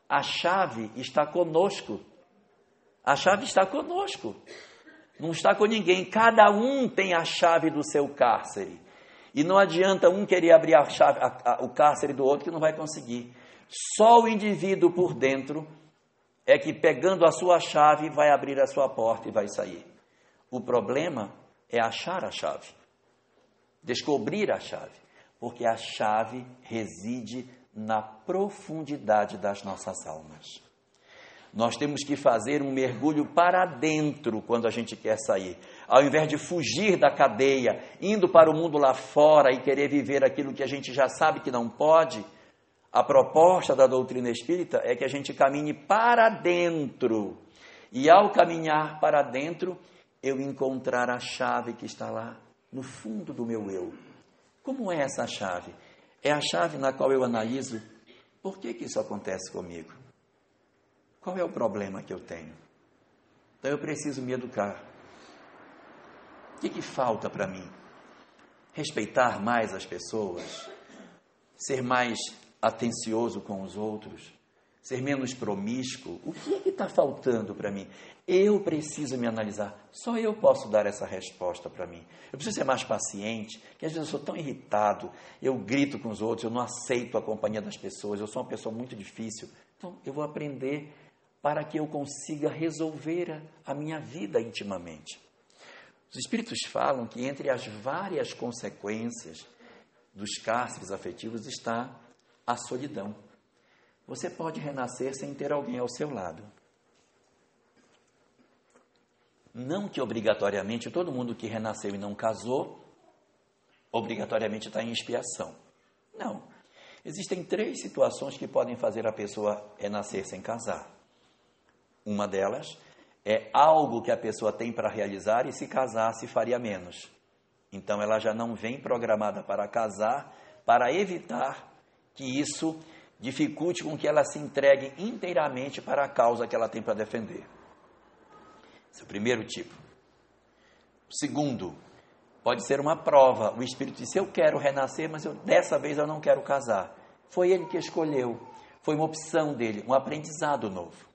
A chave está conosco. A chave está conosco. Não está com ninguém. Cada um tem a chave do seu cárcere. E não adianta um querer abrir a chave, a, a, o cárcere do outro que não vai conseguir. Só o indivíduo por dentro é que, pegando a sua chave, vai abrir a sua porta e vai sair. O problema é achar a chave, descobrir a chave, porque a chave reside na profundidade das nossas almas. Nós temos que fazer um mergulho para dentro quando a gente quer sair. Ao invés de fugir da cadeia, indo para o mundo lá fora e querer viver aquilo que a gente já sabe que não pode, a proposta da doutrina espírita é que a gente caminhe para dentro. E ao caminhar para dentro, eu encontrar a chave que está lá no fundo do meu eu. Como é essa chave? É a chave na qual eu analiso por que, que isso acontece comigo? Qual é o problema que eu tenho? Então eu preciso me educar. O que, que falta para mim? Respeitar mais as pessoas? Ser mais atencioso com os outros, ser menos promíscuo. O que é está faltando para mim? Eu preciso me analisar. Só eu posso dar essa resposta para mim. Eu preciso ser mais paciente, que às vezes eu sou tão irritado, eu grito com os outros, eu não aceito a companhia das pessoas, eu sou uma pessoa muito difícil. Então, eu vou aprender para que eu consiga resolver a minha vida intimamente. Os Espíritos falam que entre as várias consequências dos cárceres afetivos está a solidão. Você pode renascer sem ter alguém ao seu lado. Não que obrigatoriamente todo mundo que renasceu e não casou, obrigatoriamente está em expiação. Não. Existem três situações que podem fazer a pessoa renascer sem casar. Uma delas é algo que a pessoa tem para realizar e se casasse faria menos. Então ela já não vem programada para casar para evitar que isso dificulte com que ela se entregue inteiramente para a causa que ela tem para defender. Esse é o primeiro tipo. O segundo, pode ser uma prova. O Espírito disse: Eu quero renascer, mas eu, dessa vez eu não quero casar. Foi ele que escolheu. Foi uma opção dele, um aprendizado novo.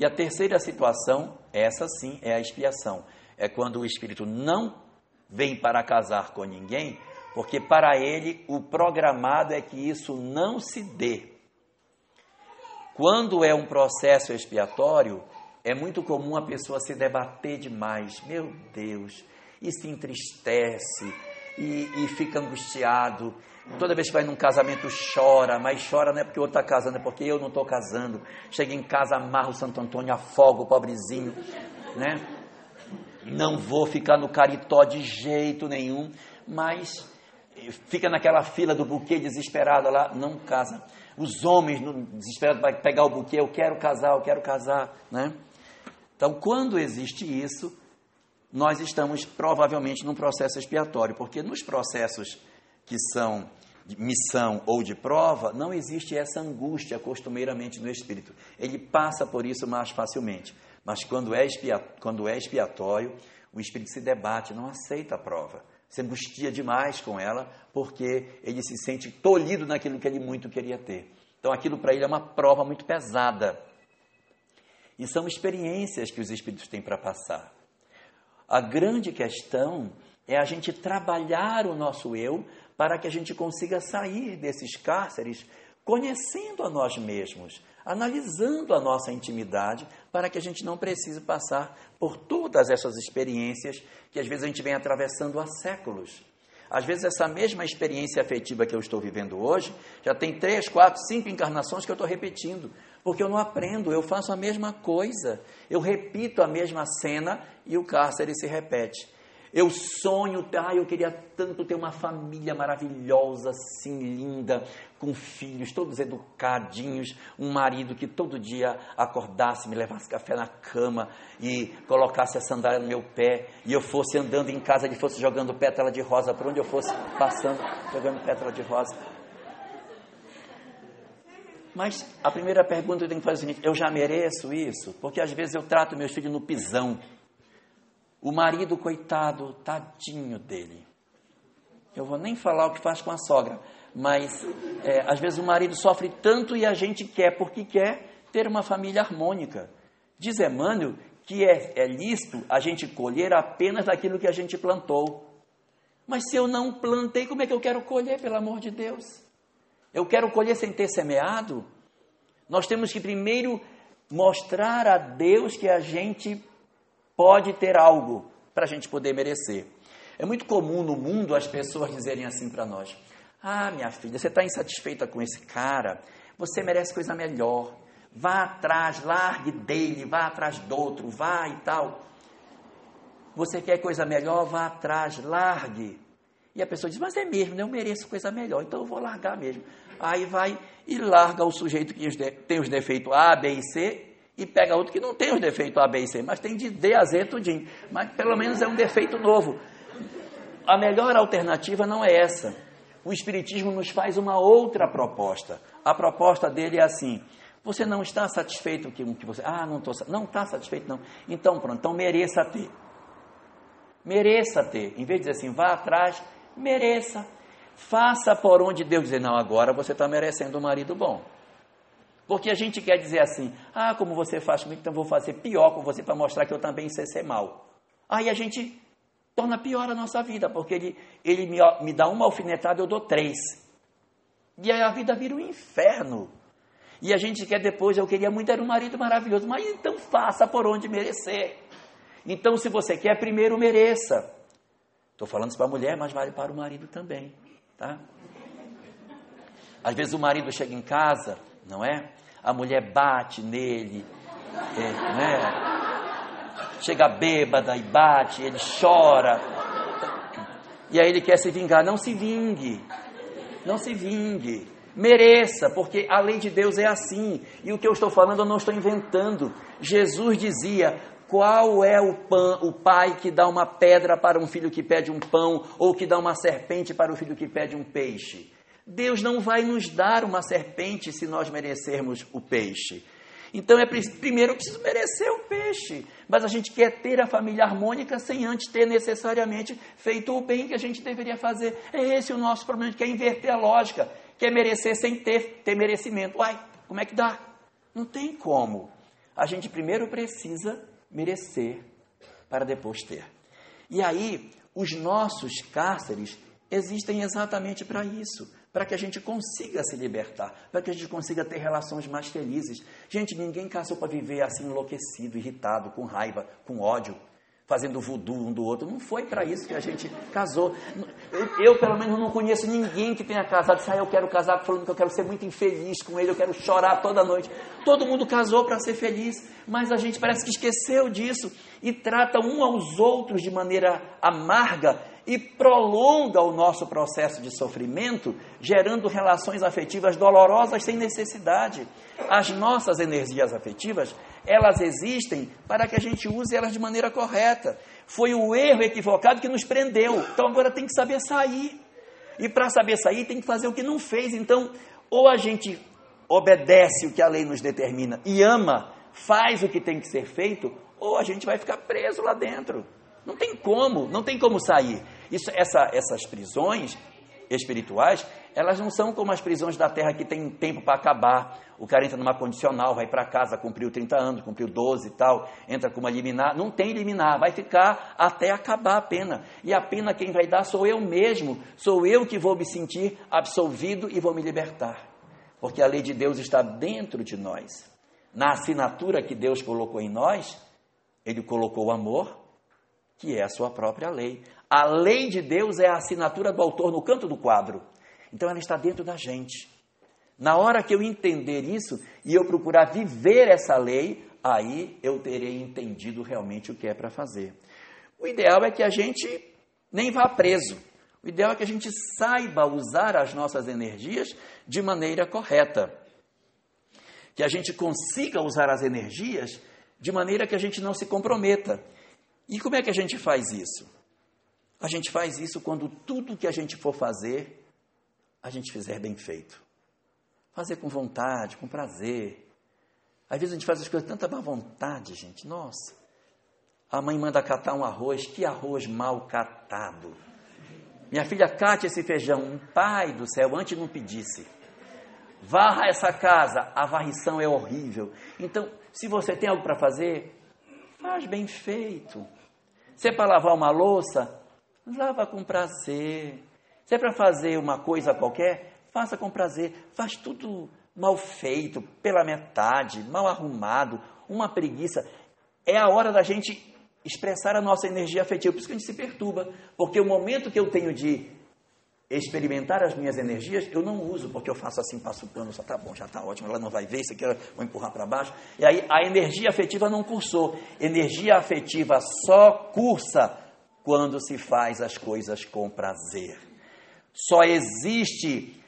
E a terceira situação, essa sim, é a expiação. É quando o Espírito não vem para casar com ninguém, porque para ele o programado é que isso não se dê. Quando é um processo expiatório, é muito comum a pessoa se debater demais. Meu Deus, e se entristece e, e fica angustiado. Toda vez que vai num casamento chora, mas chora não é porque o outro está casando, é porque eu não estou casando. Chega em casa, amarra o Santo Antônio, afoga o pobrezinho, né? Não vou ficar no caritó de jeito nenhum, mas fica naquela fila do buquê desesperado lá, não casa. Os homens desesperados para pegar o buquê, eu quero casar, eu quero casar, né? Então, quando existe isso, nós estamos provavelmente num processo expiatório, porque nos processos que são de missão ou de prova, não existe essa angústia costumeiramente no espírito. Ele passa por isso mais facilmente. Mas quando é, quando é expiatório, o espírito se debate, não aceita a prova se angustia demais com ela, porque ele se sente tolhido naquilo que ele muito queria ter. Então aquilo para ele é uma prova muito pesada. E são experiências que os espíritos têm para passar. A grande questão é a gente trabalhar o nosso eu para que a gente consiga sair desses cárceres conhecendo a nós mesmos, analisando a nossa intimidade, para que a gente não precise passar por todas essas experiências que às vezes a gente vem atravessando há séculos. Às vezes, essa mesma experiência afetiva que eu estou vivendo hoje, já tem três, quatro, cinco encarnações que eu estou repetindo, porque eu não aprendo, eu faço a mesma coisa, eu repito a mesma cena e o cárcere se repete. Eu sonho, ah, eu queria tanto ter uma família maravilhosa, assim, linda, com filhos todos educadinhos, um marido que todo dia acordasse, me levasse café na cama e colocasse a sandália no meu pé e eu fosse andando em casa, ele fosse jogando pétala de rosa por onde eu fosse passando, jogando pétala de rosa. Mas a primeira pergunta eu tenho que fazer é a seguinte: eu já mereço isso? Porque às vezes eu trato meus filhos no pisão o marido, coitado, tadinho dele. Eu vou nem falar o que faz com a sogra, mas é, às vezes o marido sofre tanto e a gente quer, porque quer ter uma família harmônica. Diz Emmanuel que é, é lícito a gente colher apenas daquilo que a gente plantou. Mas se eu não plantei, como é que eu quero colher, pelo amor de Deus? Eu quero colher sem ter semeado? Nós temos que primeiro mostrar a Deus que a gente pode ter algo para a gente poder merecer. É muito comum no mundo as pessoas dizerem assim para nós: Ah, minha filha, você está insatisfeita com esse cara, você merece coisa melhor. Vá atrás, largue dele, vá atrás do outro, vá e tal. Você quer coisa melhor, vá atrás, largue. E a pessoa diz: Mas é mesmo, né? eu mereço coisa melhor, então eu vou largar mesmo. Aí vai e larga o sujeito que tem os defeitos A, B e C e pega outro que não tem os defeitos A, B e C, mas tem de D a Z tudinho. Mas pelo menos é um defeito novo. A melhor alternativa não é essa. O Espiritismo nos faz uma outra proposta. A proposta dele é assim: você não está satisfeito com que você. Ah, não estou. Não está satisfeito, não. Então pronto, então mereça ter. Mereça ter. Em vez de dizer assim, vá atrás, mereça. Faça por onde Deus dizer, não, agora você está merecendo um marido bom. Porque a gente quer dizer assim, ah, como você faz comigo, então vou fazer pior com você para mostrar que eu também sei ser mal. Aí a gente torna pior a nossa vida, porque ele, ele me, me dá uma alfinetada, eu dou três. E aí a vida vira um inferno. E a gente quer depois, eu queria muito ter um marido maravilhoso, mas então faça por onde merecer. Então, se você quer, primeiro mereça. Estou falando isso para a mulher, mas vale para o marido também. Tá? Às vezes o marido chega em casa, não é? a mulher bate nele, é, né? chega bêbada e bate, ele chora. E aí ele quer se vingar. Não se vingue. Não se vingue. Mereça, porque a lei de Deus é assim. E o que eu estou falando eu não estou inventando. Jesus dizia: qual é o, o pai que dá uma pedra para um filho que pede um pão, ou que dá uma serpente para o filho que pede um peixe? Deus não vai nos dar uma serpente se nós merecermos o peixe. Então, é primeiro eu preciso merecer o peixe. Mas a gente quer ter a família harmônica sem antes ter necessariamente feito o bem que a gente deveria fazer. É esse o nosso problema, a gente quer inverter a lógica, quer merecer sem ter, ter merecimento. Uai, como é que dá? Não tem como. A gente primeiro precisa merecer para depois ter. E aí, os nossos cárceres existem exatamente para isso para que a gente consiga se libertar, para que a gente consiga ter relações mais felizes. Gente, ninguém casou para viver assim enlouquecido, irritado, com raiva, com ódio, fazendo voodoo um do outro. Não foi para isso que a gente casou. Eu, eu, pelo menos, não conheço ninguém que tenha casado disse, ah, eu quero casar falando que eu quero ser muito infeliz com ele, eu quero chorar toda noite. Todo mundo casou para ser feliz, mas a gente parece que esqueceu disso e trata um aos outros de maneira amarga e prolonga o nosso processo de sofrimento, gerando relações afetivas dolorosas sem necessidade. As nossas energias afetivas, elas existem para que a gente use elas de maneira correta. Foi o erro equivocado que nos prendeu. Então agora tem que saber sair. E para saber sair, tem que fazer o que não fez. Então, ou a gente obedece o que a lei nos determina e ama, faz o que tem que ser feito, ou a gente vai ficar preso lá dentro. Não tem como, não tem como sair. Isso, essa, essas prisões espirituais, elas não são como as prisões da terra que tem tempo para acabar. O cara entra numa condicional, vai para casa, cumpriu 30 anos, cumpriu 12 e tal, entra com uma liminar. Não tem liminar, vai ficar até acabar a pena. E a pena quem vai dar sou eu mesmo, sou eu que vou me sentir absolvido e vou me libertar. Porque a lei de Deus está dentro de nós. Na assinatura que Deus colocou em nós, Ele colocou o amor, que é a sua própria lei. A lei de Deus é a assinatura do autor no canto do quadro. Então ela está dentro da gente. Na hora que eu entender isso e eu procurar viver essa lei, aí eu terei entendido realmente o que é para fazer. O ideal é que a gente nem vá preso. O ideal é que a gente saiba usar as nossas energias de maneira correta. Que a gente consiga usar as energias de maneira que a gente não se comprometa. E como é que a gente faz isso? A gente faz isso quando tudo que a gente for fazer, a gente fizer bem feito. Fazer com vontade, com prazer. Às vezes a gente faz as coisas tanta má vontade, gente. Nossa. A mãe manda catar um arroz, que arroz mal catado. Minha filha cate esse feijão. Pai do céu, antes não pedisse. Varra essa casa, a varrição é horrível. Então, se você tem algo para fazer, faz bem feito. Se é para lavar uma louça, lava com prazer. Se é para fazer uma coisa qualquer, faça com prazer. Faz tudo mal feito, pela metade, mal arrumado, uma preguiça. É a hora da gente expressar a nossa energia afetiva. Por isso que a gente se perturba. Porque o momento que eu tenho de experimentar as minhas energias, eu não uso, porque eu faço assim, passo o pano, só tá bom, já está ótimo, ela não vai ver, isso aqui eu vou empurrar para baixo. E aí a energia afetiva não cursou. Energia afetiva só cursa quando se faz as coisas com prazer. Só existe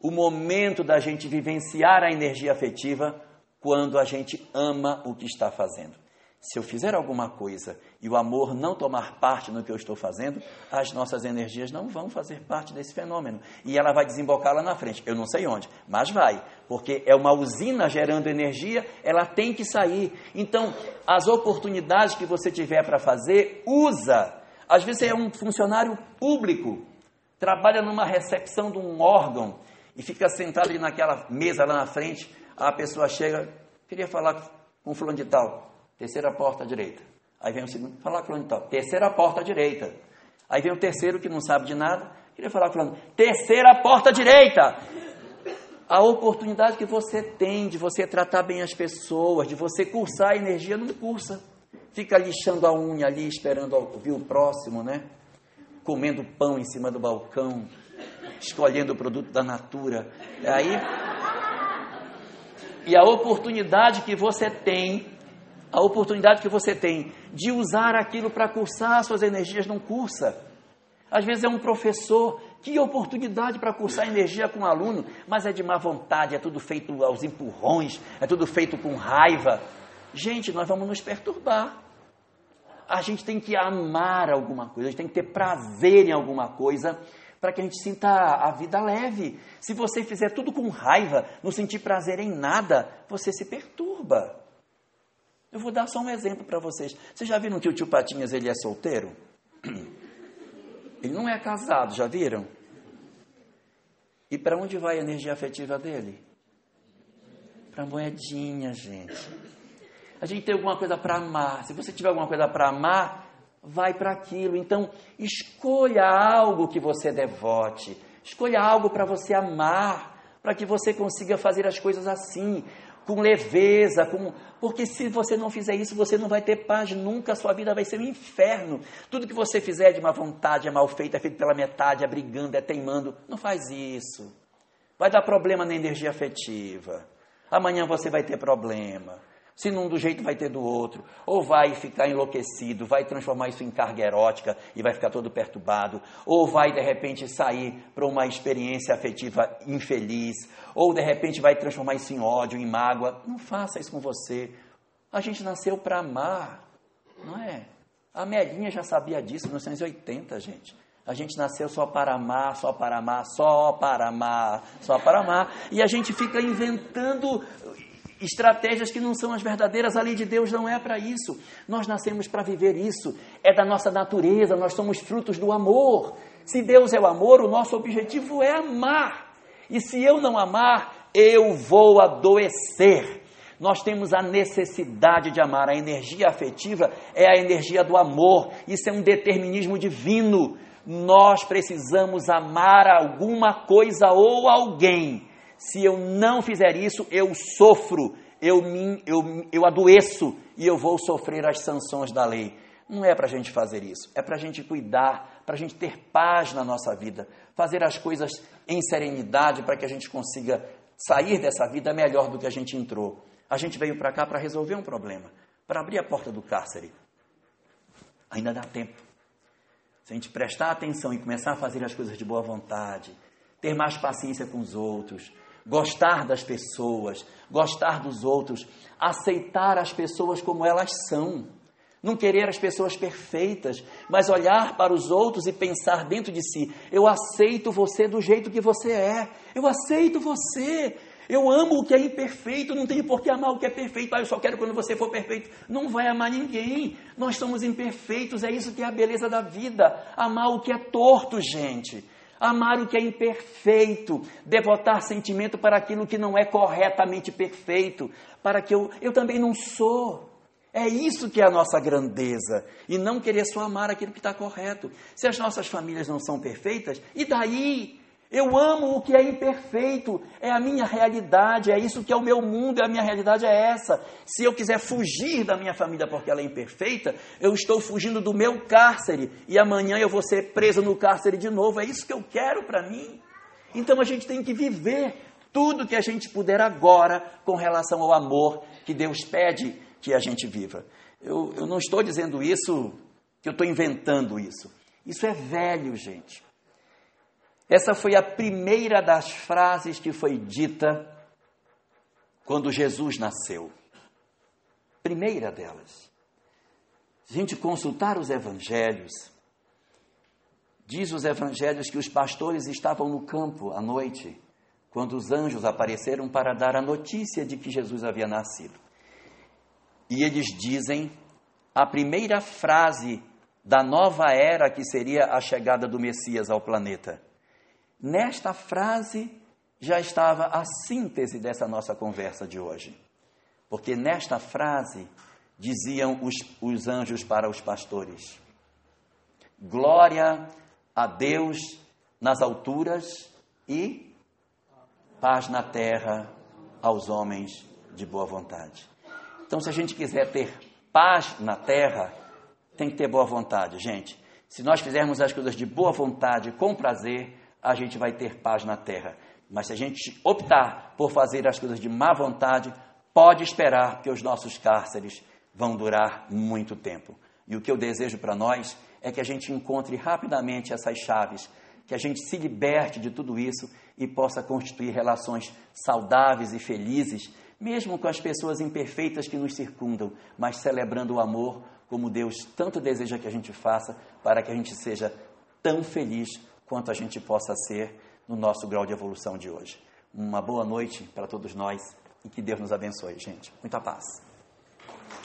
o momento da gente vivenciar a energia afetiva quando a gente ama o que está fazendo. Se eu fizer alguma coisa e o amor não tomar parte no que eu estou fazendo, as nossas energias não vão fazer parte desse fenômeno. E ela vai desembocar lá na frente. Eu não sei onde, mas vai. Porque é uma usina gerando energia, ela tem que sair. Então, as oportunidades que você tiver para fazer, usa. Às vezes você é um funcionário público, trabalha numa recepção de um órgão e fica sentado ali naquela mesa lá na frente, a pessoa chega, queria falar com o fulano de tal, terceira porta à direita. Aí vem o segundo, falar com fulano de tal, terceira porta à direita. Aí vem o terceiro que não sabe de nada, queria falar com fulano, terceira porta à direita. A oportunidade que você tem de você tratar bem as pessoas, de você cursar a energia, não cursa. Fica lixando a unha ali, esperando ouvir o próximo, né? Comendo pão em cima do balcão, escolhendo o produto da natura. Aí, e a oportunidade que você tem A oportunidade que você tem de usar aquilo para cursar suas energias não cursa. Às vezes é um professor, que oportunidade para cursar energia com um aluno, mas é de má vontade, é tudo feito aos empurrões, é tudo feito com raiva. Gente, nós vamos nos perturbar. A gente tem que amar alguma coisa, a gente tem que ter prazer em alguma coisa para que a gente sinta a vida leve. Se você fizer tudo com raiva, não sentir prazer em nada, você se perturba. Eu vou dar só um exemplo para vocês. Vocês já viram que o tio Patinhas ele é solteiro? Ele não é casado, já viram? E para onde vai a energia afetiva dele? Para moedinha, gente. A gente tem alguma coisa para amar. Se você tiver alguma coisa para amar, vai para aquilo. Então, escolha algo que você devote, escolha algo para você amar, para que você consiga fazer as coisas assim, com leveza, com porque se você não fizer isso, você não vai ter paz nunca, a sua vida vai ser um inferno. Tudo que você fizer de má vontade, é mal feito, é feito pela metade, é brigando, é teimando, não faz isso. Vai dar problema na energia afetiva. Amanhã você vai ter problema. Se não do jeito, vai ter do outro. Ou vai ficar enlouquecido, vai transformar isso em carga erótica e vai ficar todo perturbado. Ou vai, de repente, sair para uma experiência afetiva infeliz. Ou, de repente, vai transformar isso em ódio, em mágoa. Não faça isso com você. A gente nasceu para amar, não é? A Melinha já sabia disso em 1980, gente. A gente nasceu só para amar, só para amar, só para amar, só para amar. E a gente fica inventando estratégias que não são as verdadeiras. A lei de Deus não é para isso. Nós nascemos para viver isso. É da nossa natureza, nós somos frutos do amor. Se Deus é o amor, o nosso objetivo é amar. E se eu não amar, eu vou adoecer. Nós temos a necessidade de amar. A energia afetiva é a energia do amor. Isso é um determinismo divino. Nós precisamos amar alguma coisa ou alguém se eu não fizer isso, eu sofro, eu, me, eu, eu adoeço e eu vou sofrer as sanções da lei. Não é para a gente fazer isso, é para a gente cuidar, para a gente ter paz na nossa vida, fazer as coisas em serenidade para que a gente consiga sair dessa vida melhor do que a gente entrou. A gente veio para cá para resolver um problema, para abrir a porta do cárcere. Ainda dá tempo. Se a gente prestar atenção e começar a fazer as coisas de boa vontade, ter mais paciência com os outros, gostar das pessoas, gostar dos outros, aceitar as pessoas como elas são. Não querer as pessoas perfeitas, mas olhar para os outros e pensar dentro de si: eu aceito você do jeito que você é, eu aceito você, eu amo o que é imperfeito, não tenho por que amar o que é perfeito. Ah, eu só quero quando você for perfeito. Não vai amar ninguém. Nós somos imperfeitos, é isso que é a beleza da vida. Amar o que é torto, gente amar o que é imperfeito, devotar sentimento para aquilo que não é corretamente perfeito, para que eu, eu também não sou. É isso que é a nossa grandeza. E não querer só amar aquilo que está correto. Se as nossas famílias não são perfeitas, e daí? Eu amo o que é imperfeito, é a minha realidade, é isso que é o meu mundo, a minha realidade é essa. Se eu quiser fugir da minha família porque ela é imperfeita, eu estou fugindo do meu cárcere e amanhã eu vou ser preso no cárcere de novo. É isso que eu quero para mim. Então a gente tem que viver tudo que a gente puder agora com relação ao amor que Deus pede que a gente viva. Eu, eu não estou dizendo isso, que eu estou inventando isso. Isso é velho, gente. Essa foi a primeira das frases que foi dita quando Jesus nasceu. Primeira delas. Se a gente consultar os evangelhos, diz os evangelhos que os pastores estavam no campo à noite, quando os anjos apareceram para dar a notícia de que Jesus havia nascido. E eles dizem a primeira frase da nova era que seria a chegada do Messias ao planeta. Nesta frase já estava a síntese dessa nossa conversa de hoje. Porque nesta frase diziam os, os anjos para os pastores: Glória a Deus nas alturas e paz na terra aos homens de boa vontade. Então, se a gente quiser ter paz na terra, tem que ter boa vontade, gente. Se nós fizermos as coisas de boa vontade, com prazer, a gente vai ter paz na terra. Mas se a gente optar por fazer as coisas de má vontade, pode esperar que os nossos cárceres vão durar muito tempo. E o que eu desejo para nós é que a gente encontre rapidamente essas chaves, que a gente se liberte de tudo isso e possa constituir relações saudáveis e felizes, mesmo com as pessoas imperfeitas que nos circundam, mas celebrando o amor como Deus tanto deseja que a gente faça, para que a gente seja tão feliz quanto a gente possa ser no nosso grau de evolução de hoje. Uma boa noite para todos nós e que Deus nos abençoe, gente. Muita paz.